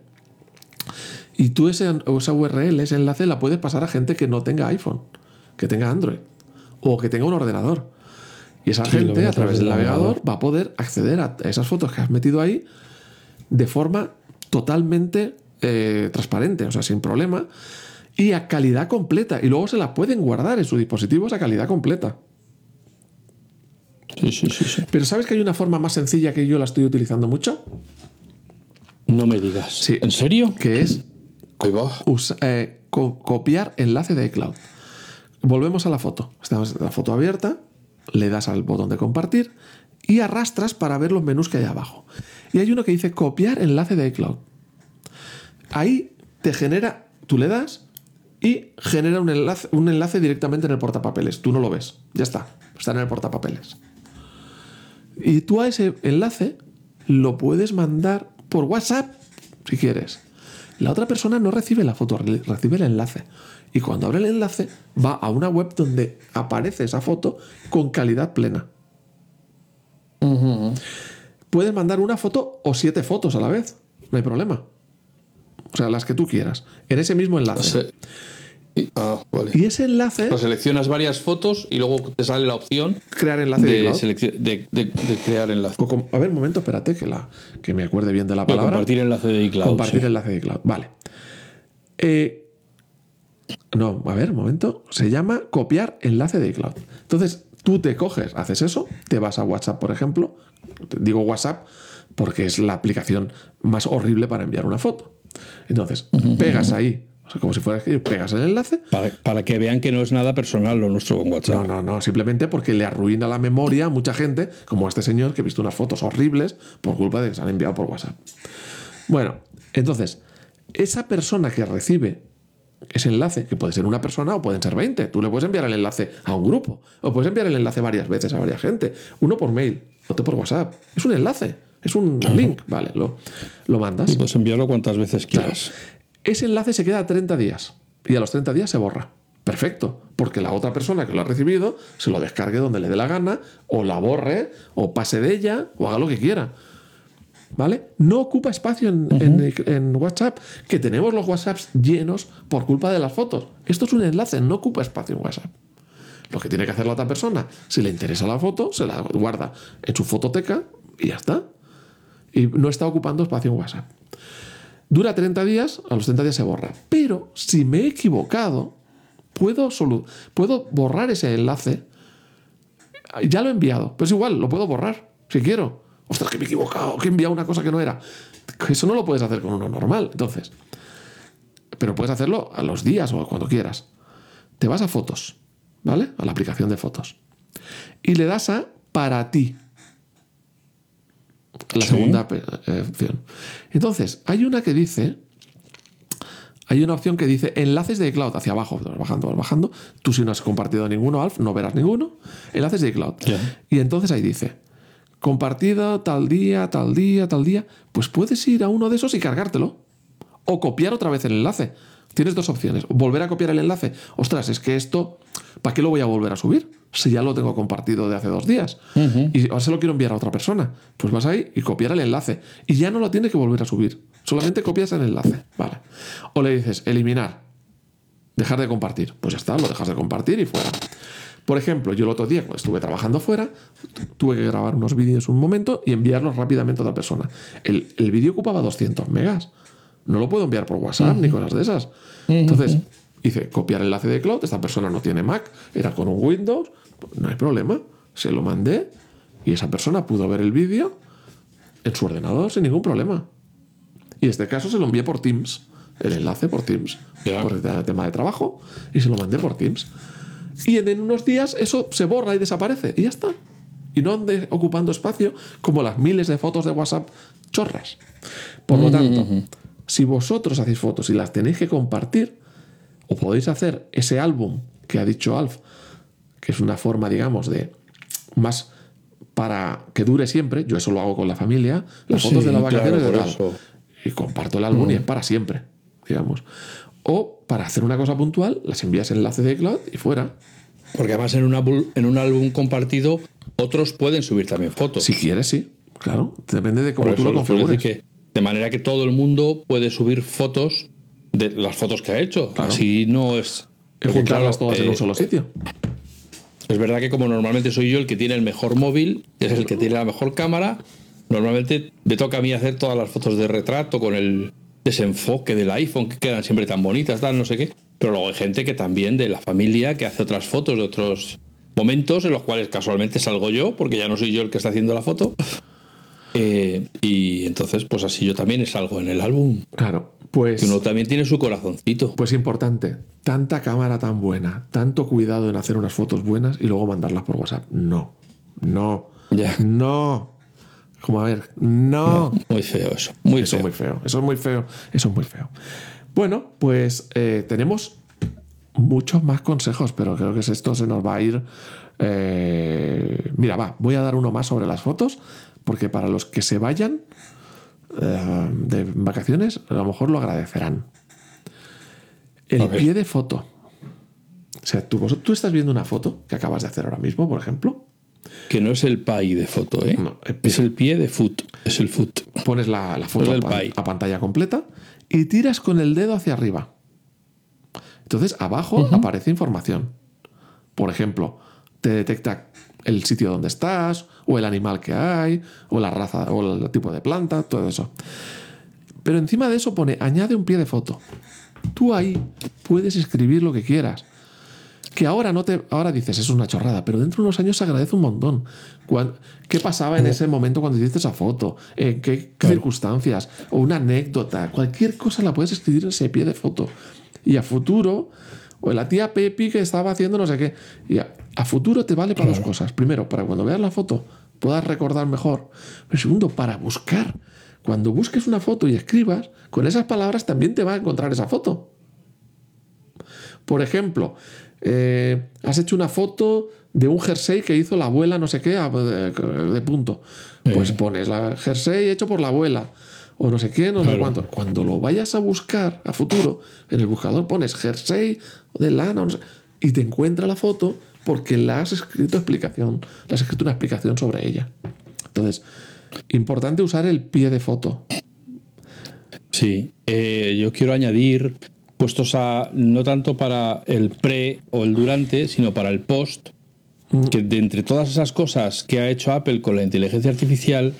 y tú ese, esa URL, ese enlace, la puedes pasar a gente que no tenga iPhone, que tenga Android, o que tenga un ordenador. Y esa Sí, gente, a través del navegador, navegador. va a poder acceder a esas fotos que has metido ahí de forma totalmente eh, transparente, o sea, sin problema, y a calidad completa. Y luego se las pueden guardar en sus dispositivos a calidad completa. Sí, sí, sí, sí. Pero ¿sabes que hay una forma más sencilla que yo la estoy utilizando mucho? No me digas. Sí. ¿En serio? Que es usa- eh, co- copiar enlace de iCloud. Volvemos a la foto. Estamos en la foto abierta, le das al botón de compartir y arrastras para ver los menús que hay abajo. Y hay uno que dice copiar enlace de iCloud. Ahí te genera, tú le das y genera un enlace, un enlace directamente en el portapapeles. Tú no lo ves, ya está, está en el portapapeles. Y tú a ese enlace lo puedes mandar por WhatsApp si quieres. La otra persona no recibe la foto, re- recibe el enlace. Y cuando abre el enlace, va a una web donde aparece esa foto con calidad plena. Puedes mandar una foto o siete fotos a la vez. No hay problema. O sea, las que tú quieras. En ese mismo enlace. Y- ah, vale. Y ese enlace, Pues seleccionas varias fotos y luego te sale la opción crear enlace de, de, de, crear enlace. A ver, un momento, espérate, que, la, que me acuerde bien de la palabra. compartir enlace de iCloud. Compartir sí. enlace de iCloud. Vale. Eh, no, a ver, un momento. Se llama copiar enlace de iCloud. Entonces, tú te coges, haces eso, te vas a WhatsApp, por ejemplo. Digo WhatsApp porque es la aplicación más horrible para enviar una foto. Entonces, pegas ahí, o sea, como si fuera escribir, pegas el enlace. Para, para que vean que no es nada personal lo nuestro con No, WhatsApp. no, no, simplemente porque le arruina la memoria a mucha gente, como a este señor que he visto unas fotos horribles por culpa de que se han enviado por WhatsApp. Bueno, entonces, esa persona que recibe ese enlace, que puede ser una persona o pueden ser 20, tú le puedes enviar el enlace a un grupo, o puedes enviar el enlace varias veces a varias gente, uno por mail, otro por WhatsApp. Es un enlace, es un link, vale, lo, lo mandas. Y puedes enviarlo cuantas veces quieras. Ese enlace se queda 30 días y a los 30 días se borra. Perfecto, porque la otra persona que lo ha recibido se lo descargue donde le dé la gana, o la borre, o pase de ella, o haga lo que quiera. ¿Vale? No ocupa espacio en, en- en WhatsApp, que tenemos los WhatsApps llenos por culpa de las fotos. Esto es un enlace, no ocupa espacio en WhatsApp. Lo que tiene que hacer la otra persona, si le interesa la foto, se la guarda en su fototeca y ya está. Y no está ocupando espacio en WhatsApp. Dura 30 días, a los 30 días se borra. Pero si me he equivocado, puedo, solu- puedo borrar ese enlace. Ya lo he enviado, pero es igual, lo puedo borrar si quiero. Ostras, que me he equivocado, que he enviado una cosa que no era. Eso no lo puedes hacer con uno normal, entonces. Pero puedes hacerlo a los días o cuando quieras. Te vas a fotos, ¿vale? A la aplicación de fotos. Y le das a para ti. La Sí. segunda eh, opción. Entonces, hay una que dice. Hay una opción que dice enlaces de iCloud hacia abajo, bajando, bajando. Tú si no has compartido ninguno, Alf, no verás ninguno. Enlaces de iCloud. Ya. Y entonces ahí dice, compartido tal día, tal día, tal día. Pues puedes ir a uno de esos y cargártelo. O copiar otra vez el enlace. Tienes dos opciones. Volver a copiar el enlace. Ostras, es que esto, ¿para qué lo voy a volver a subir? Si ya lo tengo compartido de hace dos días. Y ahora se lo quiero enviar a otra persona. Pues vas ahí y copiar el enlace. Y ya no lo tienes que volver a subir. Solamente copias el enlace. Vale. O le dices, eliminar. Dejar de compartir. Pues ya está, lo dejas de compartir y fuera. Por ejemplo, yo el otro día, cuando estuve trabajando fuera, tuve que grabar unos vídeos un momento y enviarlos rápidamente a otra persona. El, el vídeo ocupaba 200 megas. No lo puedo enviar por WhatsApp ni cosas de esas. Entonces, hice copiar el enlace de cloud. Esta persona no tiene Mac, era con un Windows. pues No hay problema. Se lo mandé y esa persona pudo ver el vídeo en su ordenador sin ningún problema. Y en este caso se lo envié por Teams. El enlace por Teams. Ya. Por el tema de trabajo. Y se lo mandé por Teams. Y en, en unos días eso se borra y desaparece. Y ya está. Y no ande ocupando espacio como las miles de fotos de WhatsApp chorras. Por lo tanto, si vosotros hacéis fotos y las tenéis que compartir, o podéis hacer ese álbum que ha dicho Alf, que es una forma, digamos, de más para que dure siempre. Yo eso lo hago con la familia, las Sí, fotos de las vacaciones claro, de tal. eso. Y comparto el álbum y es para siempre, digamos. O para hacer una cosa puntual, las envías en enlace de cloud y fuera. Porque además en, una bul- en un álbum compartido, otros pueden subir también fotos. Si quieres, sí. Claro, depende de cómo tú lo configures. que de manera que todo el mundo puede subir fotos de las fotos que ha hecho. Así no es. Porque, juntarlas claro, todas en eh, un solo sitio. Es verdad que como normalmente soy yo el que tiene el mejor móvil, es el que tiene la mejor cámara, normalmente me toca a mí hacer todas las fotos de retrato con el desenfoque del iPhone, que quedan siempre tan bonitas, tal, no sé qué. Pero luego hay gente que también de la familia que hace otras fotos de otros momentos en los cuales casualmente salgo yo, porque ya no soy yo el que está haciendo la foto. Eh, y entonces, pues así yo también salgo en el álbum. Claro, pues, Que uno también tiene su corazoncito. pues importante. Tanta cámara tan buena, tanto cuidado en hacer unas fotos buenas y luego mandarlas por WhatsApp. No, no, Ya. no. Como a ver, no. Muy feo eso. Muy Eso feo. es muy feo, eso es muy feo, eso es muy feo. Bueno, pues eh, tenemos muchos más consejos, pero creo que esto se nos va a ir. eh, Mira, va, voy a dar uno más sobre las fotos, porque para los que se vayan eh, de vacaciones, a lo mejor lo agradecerán. El pie de foto. O sea, tú, vos- tú estás viendo una foto que acabas de hacer ahora mismo, por ejemplo. Que no es el pie de foto, ¿eh? No, el pie. es el pie de foot. Es el foot. pones la, la foto pie. a pantalla completa y tiras con el dedo hacia arriba. Entonces abajo aparece información. Por ejemplo, te detecta el sitio donde estás, o el animal que hay, o la raza, o el tipo de planta, todo eso. Pero encima de eso pone añade un pie de foto. Tú ahí puedes escribir lo que quieras. Que ahora no te. Ahora dices, es una chorrada, pero dentro de unos años se agradece un montón. ¿Qué pasaba en ese momento cuando hiciste esa foto? ¿En qué circunstancias? O una anécdota. Cualquier cosa la puedes escribir en ese pie de foto. Y a futuro, o la tía Pepi que estaba haciendo no sé qué. Y a, a futuro te vale para dos cosas. Primero, para cuando veas la foto puedas recordar mejor. Pero segundo, para buscar. Cuando busques una foto y escribas, con esas palabras también te va a encontrar esa foto. Por ejemplo, eh, has hecho una foto de un jersey que hizo la abuela, no sé qué, de, de punto. Pues pones la jersey hecho por la abuela. O no sé qué, no sé cuánto. Cuando lo vayas a buscar a futuro, en el buscador pones jersey de lana, no sé, y te encuentra la foto porque la has escrito explicación, le has escrito una explicación sobre ella. Entonces, importante usar el pie de foto. Sí. Eh, yo quiero añadir, puestos a. no tanto para el pre o el durante, sino para el post, que de entre todas esas cosas que ha hecho Apple con la inteligencia artificial,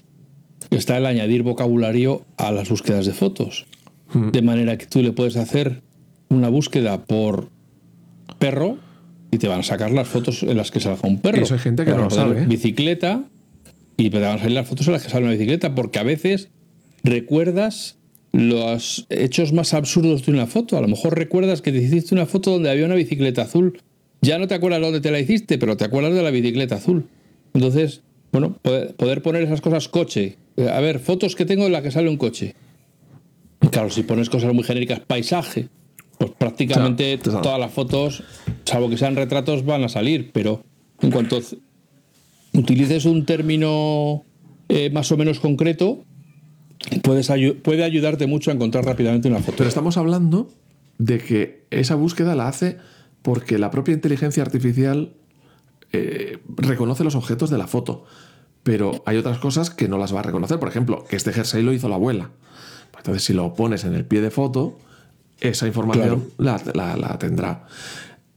está el añadir vocabulario a las búsquedas de fotos. De manera que tú le puedes hacer una búsqueda por perro y te van a sacar las fotos en las que salga un perro. Eso hay gente que no lo sabe, ¿eh? Bicicleta y te van a salir las fotos en las que sale una bicicleta, porque a veces recuerdas los hechos más absurdos de una foto. A lo mejor recuerdas que te hiciste una foto donde había una bicicleta azul. Ya no te acuerdas dónde te la hiciste, pero te acuerdas de la bicicleta azul. Entonces, bueno, poder, poner esas cosas coche. A ver, fotos que tengo en las que sale un coche. Claro, si pones cosas muy genéricas, paisaje, pues prácticamente todas las fotos, salvo que sean retratos, van a salir. Pero en cuanto utilices un término eh, más o menos concreto, puedes puede ayudarte mucho a encontrar rápidamente una foto. Pero estamos hablando de que esa búsqueda la hace porque la propia inteligencia artificial eh, reconoce los objetos de la foto. Pero hay otras cosas que no las va a reconocer. Por ejemplo, que este jersey lo hizo la abuela. Entonces, si lo pones en el pie de foto, esa información la, tendrá.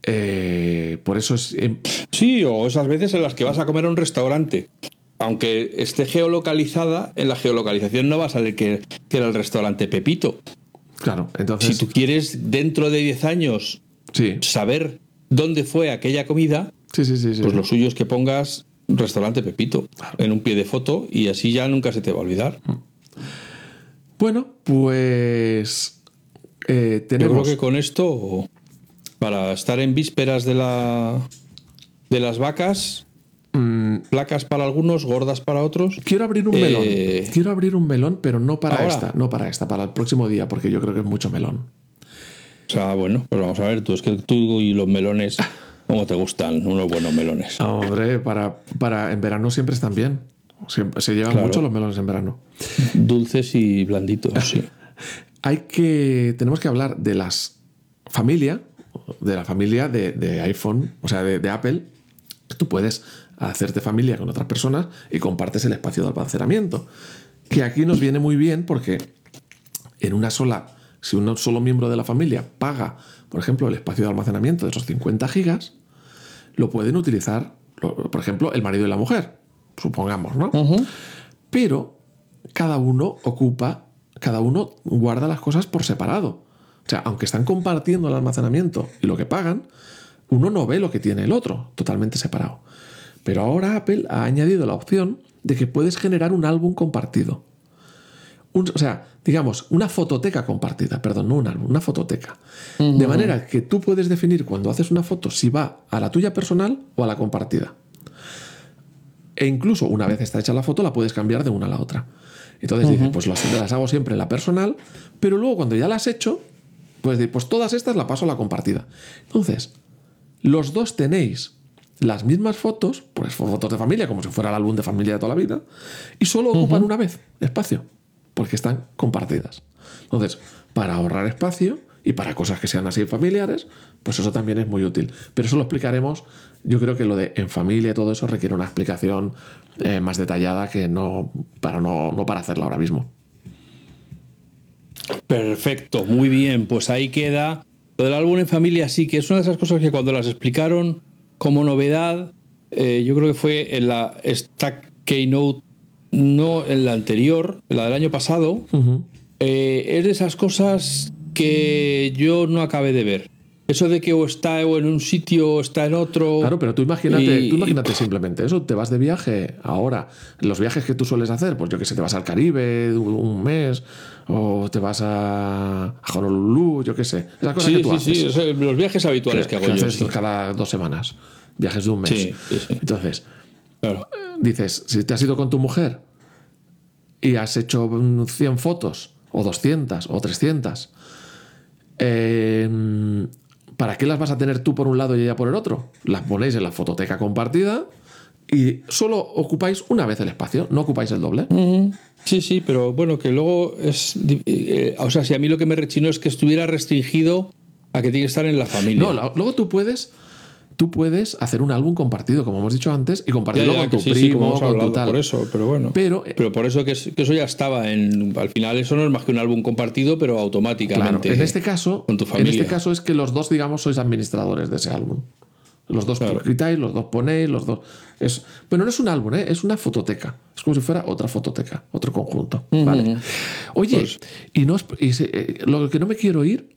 Eh, por eso es. Em, sí, o esas veces en las que vas a comer a un restaurante aunque esté geolocalizada, en la geolocalización no va a salir que, era el restaurante Pepito. Claro, entonces. Si tú quieres dentro de 10 años saber dónde fue aquella comida, pues lo suyo es que pongas restaurante Pepito en un pie de foto y así ya nunca se te va a olvidar. Bueno, pues. Eh, tenemos... Yo creo que con esto, para estar en vísperas de la. de las vacas, Mm, placas para algunos, gordas para otros. Quiero abrir un melón. Eh, quiero abrir un melón, pero no para esta, no para esta, para el próximo día, porque yo creo que es mucho melón. O sea, bueno, pues vamos a ver, tú es que tú y los melones, ¿cómo te gustan unos buenos melones? Hombre, para, para en verano siempre están bien. se llevan mucho los melones en verano. Dulces y blanditos, sí. Hay que. Tenemos que hablar de las familia, de la familia de, iPhone, o sea, de, de Apple. Tú puedes a hacerte familia con otras personas y compartes el espacio de almacenamiento. Que aquí nos viene muy bien porque en una sola, si un solo miembro de la familia paga, por ejemplo, el espacio de almacenamiento de esos 50 gigas, lo pueden utilizar, por ejemplo, el marido y la mujer, supongamos, ¿no? Pero cada uno ocupa, cada uno guarda las cosas por separado. O sea, aunque están compartiendo el almacenamiento y lo que pagan, uno no ve lo que tiene el otro, totalmente separado. Pero ahora Apple ha añadido la opción de que puedes generar un álbum compartido. o sea, digamos, una fototeca compartida, perdón, no un álbum, una fototeca. De manera que tú puedes definir cuando haces una foto si va a la tuya personal o a la compartida. E incluso una vez está hecha la foto, la puedes cambiar de una a la otra. Entonces dices, pues las hago siempre en la personal, pero luego cuando ya las has hecho, puedes decir, pues todas estas la paso a la compartida. Entonces, los dos tenéis las mismas fotos, pues fotos de familia, como si fuera el álbum de familia de toda la vida, y solo ocupan una vez espacio, porque están compartidas. Entonces, para ahorrar espacio y para cosas que sean así familiares, pues eso también es muy útil. Pero eso lo explicaremos. Yo creo que lo de en familia y todo eso requiere una explicación eh, más detallada que no para, no, no para hacerla ahora mismo. Perfecto, muy bien. Pues ahí queda. Lo del álbum en familia sí, que es una de esas cosas que cuando las explicaron como novedad, eh, yo creo que fue en la Stack Keynote, no en la anterior, la del año pasado, eh, es de esas cosas que yo no acabé de ver. Eso de que o está en un sitio o está en otro. Claro, pero tú imagínate, tú imagínate simplemente eso. Te vas de viaje ahora. Los viajes que tú sueles hacer, pues yo que sé, te vas al Caribe un mes, o te vas a, Honolulu, yo qué sé. Esas cosas sí, que tú sí, sí, los viajes habituales que, hago yo. cada dos semanas. Viajes de un mes. Entonces, dices, si te has ido con tu mujer y has hecho 100 fotos, o 200, o 300, eh ¿para qué las vas a tener tú por un lado y ella por el otro? Las ponéis en la fototeca compartida y solo ocupáis una vez el espacio, no ocupáis el doble. Sí, sí, pero bueno, que luego es. Eh, o sea, si a mí lo que me rechinó es que estuviera restringido a que tiene que estar en la familia. No, luego tú puedes tú puedes hacer un álbum compartido, como hemos dicho antes, y compartirlo con tu primo, con tu tal. Por eso, pero bueno. Pero, pero por eso que, eso ya estaba en. Al final, eso no es más que un álbum compartido, pero automáticamente. en este caso, con tu familia. en este caso es que los dos, digamos, sois administradores de ese álbum. Los dos escritáis, los dos ponéis, los dos. Es, bueno, no es un álbum, ¿eh? es una fototeca. Es como si fuera otra fototeca, otro conjunto. Vale. Oye, pues y, no, y eh, lo que no me quiero ir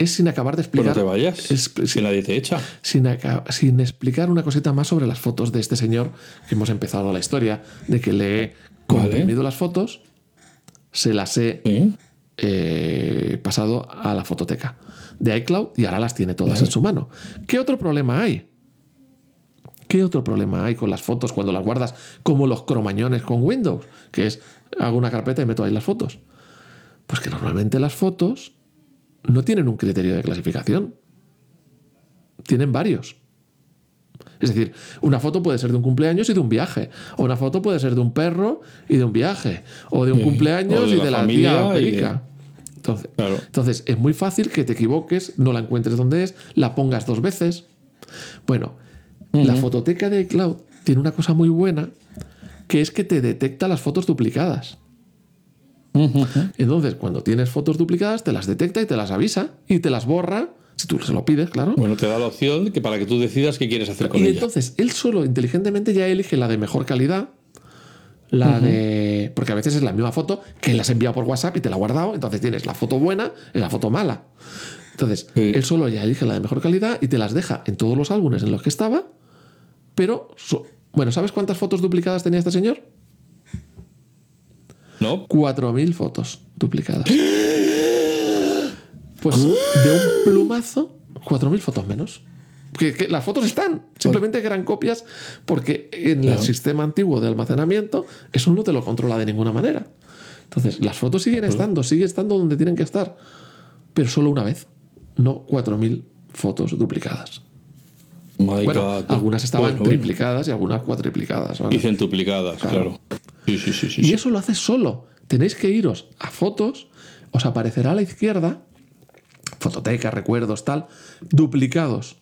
es sin acabar de Pues no explicar. te vayas. es- si nadie te echa. sin, sin explicar una cosita más sobre las fotos de este señor que hemos empezado la historia, de que le he comprimido las fotos, se las he Sí. eh, pasado a la fototeca de iCloud y ahora las tiene todas en su mano. ¿Qué otro problema hay? ¿Qué otro problema hay con las fotos cuando las guardas como los cromañones con Windows? Que es, hago una carpeta y meto ahí las fotos. Pues que normalmente las fotos no tienen un criterio de clasificación. Tienen varios. Es decir, una foto puede ser de un cumpleaños y de un viaje. O una foto puede ser de un perro y de un viaje. O de un Sí. cumpleaños de y la de la tía y. Entonces, Claro. entonces, es muy fácil que te equivoques, no la encuentres donde es, la pongas dos veces. Bueno, la fototeca de iCloud tiene una cosa muy buena, que es que te detecta las fotos duplicadas. Entonces, cuando tienes fotos duplicadas, te las detecta y te las avisa y te las borra, si tú se lo pides, claro. Bueno, te da la opción que para que tú decidas qué quieres hacer con Y ella. entonces él solo inteligentemente ya elige la de mejor calidad, la de. Porque a veces es la misma foto que la has enviado por WhatsApp y te la ha guardado, entonces tienes la foto buena y la foto mala. Entonces, Sí. él solo ya elige la de mejor calidad y te las deja en todos los álbumes en los que estaba, pero. so- bueno, ¿sabes cuántas fotos duplicadas tenía este señor? ¿No? 4.000 fotos duplicadas. Pues de un plumazo, 4.000 fotos menos. Que, que las fotos están, simplemente que eran copias porque en el sistema antiguo de almacenamiento eso no te lo controla de ninguna manera. Entonces, las fotos siguen estando, siguen estando donde tienen que estar, pero solo una vez, no 4.000 fotos duplicadas. My Bueno, God. algunas estaban Bueno, triplicadas y algunas cuatriplicadas. ¿vale? Y centuplicadas, claro. Sí, sí, sí. sí, Y eso lo haces solo. Tenéis que iros a fotos, os aparecerá a la izquierda, fototeca, recuerdos, tal, duplicados.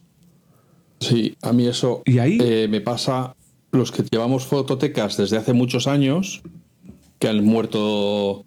Sí, a mí eso Y ahí- eh, me pasa los que llevamos fototecas desde hace muchos años, que han muerto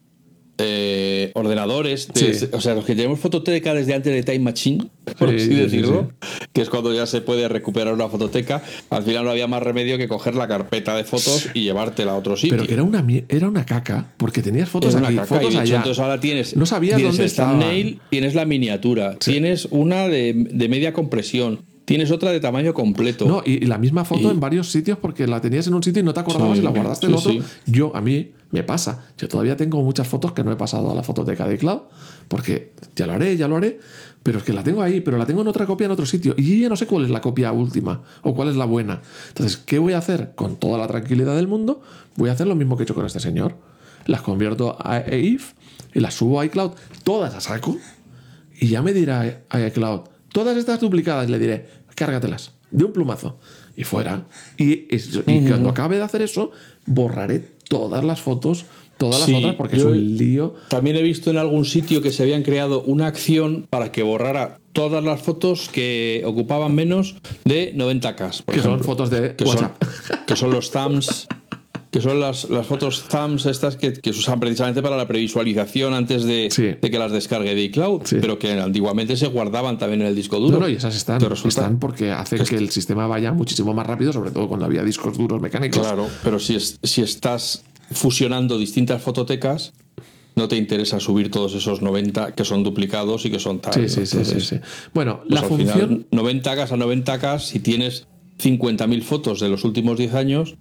eh, ordenadores, Sí. o sea, los que llevamos fototeca desde antes de Time Machine, por Sí, así sí, sí, decirlo, que es cuando ya se puede recuperar una fototeca, al final no había más remedio que coger la carpeta de fotos y llevártela a otro sitio. Pero era una, era una caca, porque tenías fotos una aquí, caca, fotos y de hecho, allá. entonces ahora tienes, No sabías tienes dónde el thumbnail, tienes la miniatura, tienes una de, de media compresión, tienes otra de tamaño completo. No, y, y la misma foto Y- en varios sitios porque la tenías en un sitio y no te acordabas Sí, y la guardaste en sí, otro. sí. Yo, a mí, me pasa. Yo todavía tengo muchas fotos que no he pasado a la fototeca de Cloud porque ya lo haré, ya lo haré. Pero es que la tengo ahí, pero la tengo en otra copia en otro sitio. Y yo ya no sé cuál es la copia última o cuál es la buena. Entonces, ¿qué voy a hacer? Con toda la tranquilidad del mundo, voy a hacer lo mismo que he hecho con este señor. Las convierto a EIF y las subo a iCloud, todas a saco. Y ya me dirá a iCloud, todas estas duplicadas, le diré, cárgatelas, de un plumazo. Y fuera. Y, cuando acabe de hacer eso, borraré todas las fotos, todas las Sí, otras, porque es un lío. También he visto en algún sitio que se habían creado una acción para que borrara todas las fotos que ocupaban menos de 90K. por Que son fotos de que son, WhatsApp. que son los thumbs. Que son las, las fotos thumbs estas que, que se usan precisamente para la previsualización antes de, Sí. de que las descargue de iCloud, Sí. pero que antiguamente se guardaban también en el disco duro. No, no, y esas están, están porque hacen que el sistema vaya muchísimo más rápido, sobre todo cuando había discos duros mecánicos. Claro, pero si, es- si estás fusionando distintas fototecas, no te interesa subir todos esos 90 que son duplicados y que son tal. Sí, sí, sí, sí. Bueno, pues la función. final, 90K a 90K, si tienes 50.000 fotos de los últimos 10 años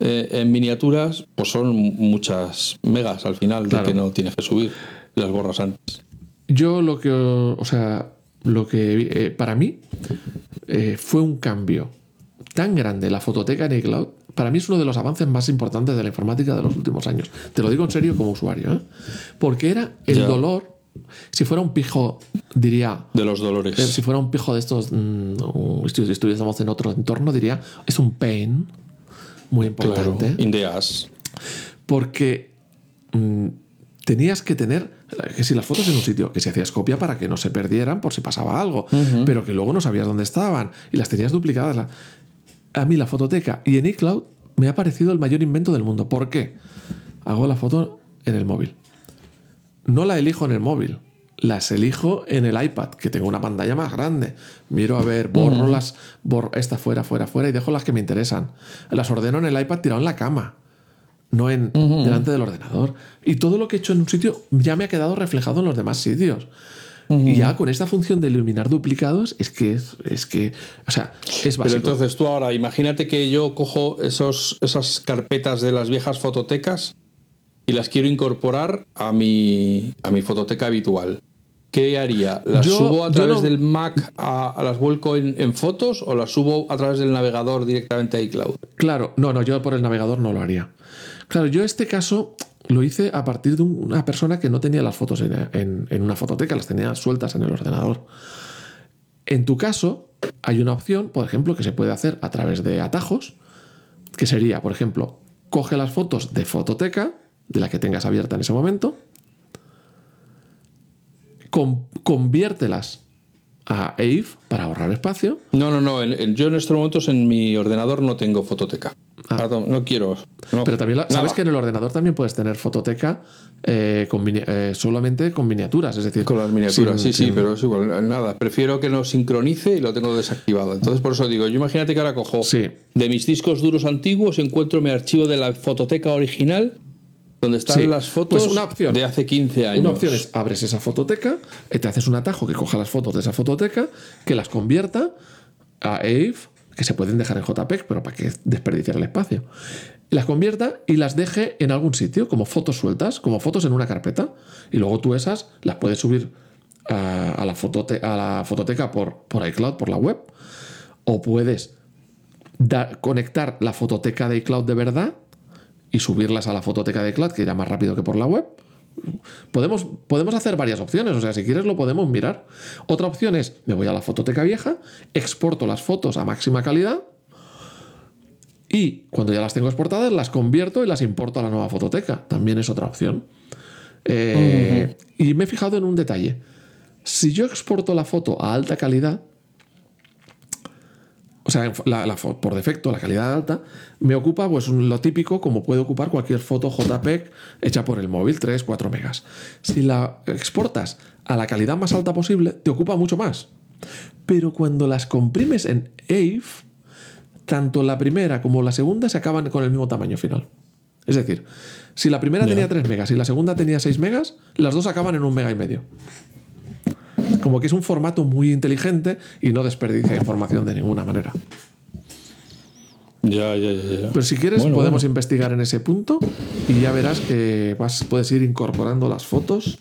eh, en miniaturas, pues son muchas megas al final Claro. de que no tienes que subir las borras antes. Yo lo que, o sea, lo que eh, para mí eh, fue un cambio tan grande la fototeca en iCloud. Para mí es uno de los avances más importantes de la informática de los últimos años. Te lo digo en serio como usuario, ¿eh? porque era el Ya. dolor. Si fuera un pijo, diría, De los dolores. si fuera un pijo de estos, mm, estu- si estuviésemos en otro entorno, diría, es un pain muy claro, importante Indeas. porque mm, tenías que tener que si las fotos en un sitio, que si hacías copia para que no se perdieran por si pasaba algo, pero que luego no sabías dónde estaban y las tenías duplicadas. La- A mí la fototeca y en iCloud me ha parecido el mayor invento del mundo. ¿Por qué? Hago la foto en el móvil. No la elijo en el móvil. Las elijo en el iPad, que tengo una pantalla más grande. Miro a ver, borro las, borro esta fuera, fuera, fuera y dejo las que me interesan. Las ordeno en el iPad tirado en la cama no en delante del ordenador. Y todo lo que he hecho en un sitio ya me ha quedado reflejado en los demás sitios. Y ya con esta función de iluminar duplicados, es que es, es que, o sea, es básico. Pero entonces tú ahora, imagínate que yo cojo esos, esas carpetas de las viejas fototecas y las quiero incorporar a mi, a mi fototeca habitual. ¿Qué haría? ¿Las Yo- subo a través no- del Mac, a, a las vuelco en, en fotos o las subo a través del navegador directamente a iCloud? Claro, no, no, yo por el navegador no lo haría. Claro, yo este caso lo hice a partir de un- una persona que no tenía las fotos en, en- en una fototeca, las tenía sueltas en el ordenador. En tu caso, hay una opción, por ejemplo, que se puede hacer a través de atajos, que sería, por ejemplo, coge las fotos de fototeca, de la que tengas abierta en ese momento, con- conviértelas a AVE para ahorrar espacio, No, no, no. en- en- yo en estos momentos en mi ordenador no tengo fototeca. Perdón, no quiero. no. Ah. Pero también la- sabes que en el ordenador también puedes tener fototeca eh, con eh, solamente con miniaturas, es decir, Con las miniaturas, sin- sí, sí, pero es igual, nada. Prefiero que no sincronice y lo tengo desactivado. Entonces, por eso digo, yo imagínate que ahora cojo Sí. de mis discos duros antiguos, encuentro mi archivo de la fototeca original, donde están Sí, las fotos pues una opción. de hace 15 años. Una opción es abres esa fototeca, eh, te haces un atajo que coja las fotos de esa fototeca, que las convierta a AVE, que se pueden dejar en JPEG, pero para que desperdiciar el espacio. Las convierta y las deje en algún sitio, como fotos sueltas, como fotos en una carpeta. Y luego tú esas las puedes subir a, a la, fotote- a la fototeca por, por iCloud, por la web. O puedes conectar la fototeca de iCloud de verdad y subirlas a la fototeca de iCloud, que irá más rápido que por la web. Podemos, podemos hacer varias opciones, o sea, si quieres lo podemos mirar. Otra opción es, me voy a la fototeca vieja, exporto las fotos a máxima calidad y cuando ya las tengo exportadas las convierto y las importo a la nueva fototeca. También es otra opción. Eh, Y me he fijado en un detalle. Si yo exporto la foto a alta calidad, o sea, la- la fo- por defecto, la calidad alta, me ocupa pues un- lo típico como puede ocupar cualquier foto JPEG hecha por el móvil, 3, 4 megas. Si la exportas a la calidad más alta posible, te ocupa mucho más. Pero cuando las comprimes en AVE, tanto la primera como la segunda se acaban con el mismo tamaño final. Es decir, si la primera tenía 3 megas y la segunda tenía 6 megas, las dos acaban en un mega y medio. Como que es un formato muy inteligente y no desperdicia información de ninguna manera. Ya, ya, ya. ya. Pero si quieres, Bueno, podemos bueno. investigar en ese punto y ya verás que vas, puedes ir incorporando las fotos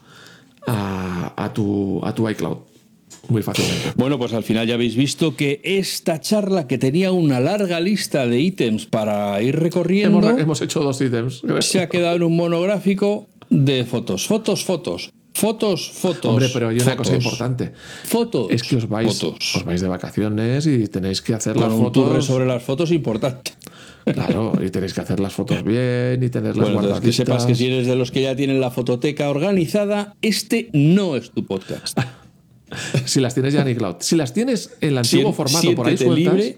a, a tu, a tu iCloud muy fácilmente. Bueno, pues al final ya habéis visto que esta charla que tenía una larga lista de ítems para ir recorriendo Hemos, hemos hecho dos ítems. se ha quedado en un monográfico de fotos, fotos, fotos, fotos, fotos. Hombre, pero hay una fotos, cosa importante. Fotos. Es que os vais, Fotos. os vais de vacaciones y tenéis que hacer Con las fotos. sobre las fotos importante. Claro, y tenéis que hacer las fotos bien y tenerlas Bueno, entonces que guardaditas. sepas que si eres de los que ya tienen la fototeca organizada, este no es tu podcast. Si las tienes ya en iCloud. Si las tienes en el antiguo Sien- formato por ahí sueltas, libre.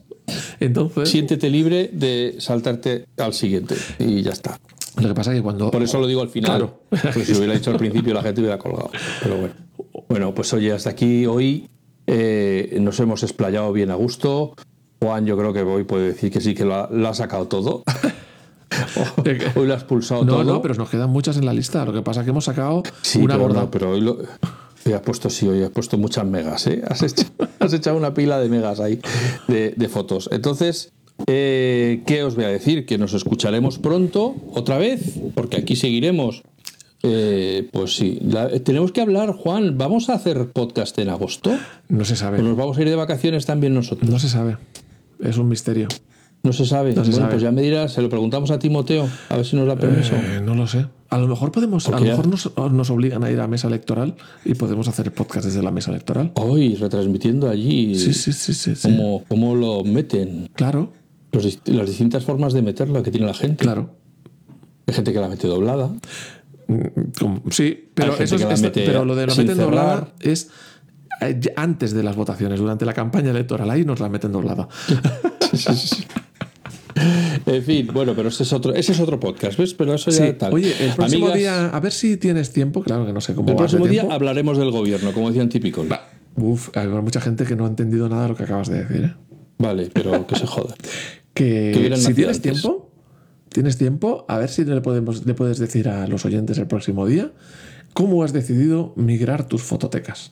entonces Siéntete libre de saltarte al siguiente y ya está. Lo que pasa es que cuando Por eso lo digo al final. Claro. Porque si lo hubiera dicho al principio la gente hubiera colgado. Pero bueno. Bueno, pues oye, hasta aquí hoy eh, nos hemos explayado bien a gusto. Juan, yo creo que hoy puede decir que sí que lo ha, lo ha sacado todo. hoy lo has pulsado no, todo. no, pero nos quedan muchas en la lista. Lo que pasa es que hemos sacado Sí, una pero, gorda. no, pero hoy lo. Hoy has puesto, sí, hoy has puesto muchas megas, ¿eh? Has hecho- has echado una pila de megas ahí de, de fotos. Entonces, eh, ¿qué os voy a decir? Que nos escucharemos pronto, otra vez, porque aquí seguiremos. Eh, pues sí, La- tenemos que hablar, Juan. ¿Vamos a hacer podcast en agosto? No se ¿O sabe. nos vamos a ir de vacaciones también nosotros? No se sabe. Es un misterio. No se sabe. No se bueno, sabe. pues ya me dirás, se lo preguntamos a Timoteo, a ver si nos da permiso. Eh, no lo sé. A lo mejor podemos, a lo mejor nos, nos obligan a ir a mesa electoral y podemos hacer podcast desde la mesa electoral. Hoy, retransmitiendo allí Sí, sí, sí, sí. sí. cómo, cómo lo meten. Claro, Los las distintas formas de meterla que tiene la gente. claro. Hay gente que la mete doblada. Mm, Sí, pero, eso es, pero lo de la meten cerrar. doblada es eh, antes de las votaciones, durante la campaña electoral. Ahí nos la meten doblada. En fin, bueno, pero ese es otro, ese es otro podcast, ¿ves? Pero eso ya Sí. tal. Oye, el próximo Amigas, día, a ver si tienes tiempo. Claro que no sé cómo el próximo día tiempo. hablaremos del gobierno, como decían típico. Uf, hay mucha gente que no ha entendido nada de lo que acabas de decir. ¿eh? Vale, pero que se joda. Que si tienes tiempo, tienes tiempo, a ver si le, podemos, le puedes decir a los oyentes el próximo día cómo has decidido migrar tus fototecas.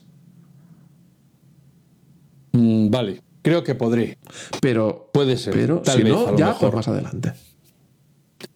Mm, vale, creo que podré. Pero puede ser. Pero Tal si vez, no, ya pues por más adelante.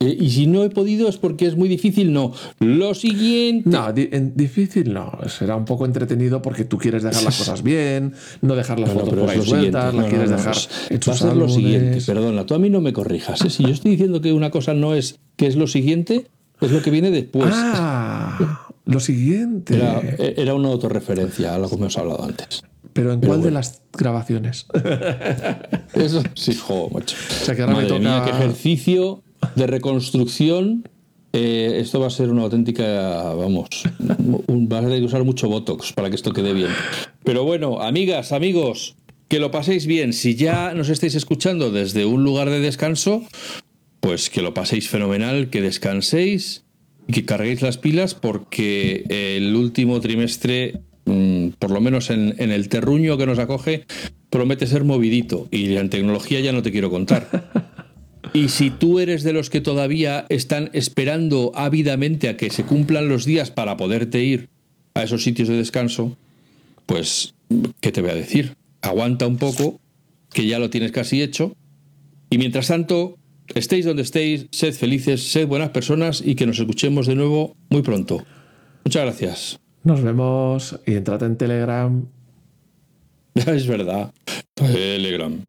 Eh, y si no he podido es porque es muy difícil, no. Lo siguiente. No, di- difícil no. Será un poco entretenido porque tú quieres dejar las cosas bien, no dejar las No, fotos pero por ahí sueltas, No, las quieres no, no, dejar Va a tus ser lo siguiente. Perdona, tú a mí no me corrijas. ¿eh? Si yo estoy diciendo que una cosa no es que es lo siguiente, es lo que viene después. Ah, lo siguiente. Era, era una autorreferencia a lo que hemos hablado antes. Pero ¿en cuál de las grabaciones? Eso sí, jo, macho. O sea, que ahora me mía, toca- qué ejercicio de reconstrucción. Eh, esto va a ser una auténtica, vamos, un, a tener que usar mucho Botox para que esto quede bien. Pero bueno, amigas, amigos, que lo paséis bien. Si ya nos estáis escuchando desde un lugar de descanso, pues que lo paséis fenomenal, que descanséis y que carguéis las pilas porque el último trimestre, mm, por lo menos en, en el terruño que nos acoge, promete ser movidito y en tecnología ya no te quiero contar. Y si tú eres de los que todavía están esperando ávidamente a que se cumplan los días para poderte ir a esos sitios de descanso, pues, ¿qué te voy a decir? Aguanta un poco, que ya lo tienes casi hecho. Y mientras tanto, estéis donde estéis, sed felices, sed buenas personas y que nos escuchemos de nuevo muy pronto. Muchas gracias. Nos vemos y entrad en Telegram Es verdad. Telegram.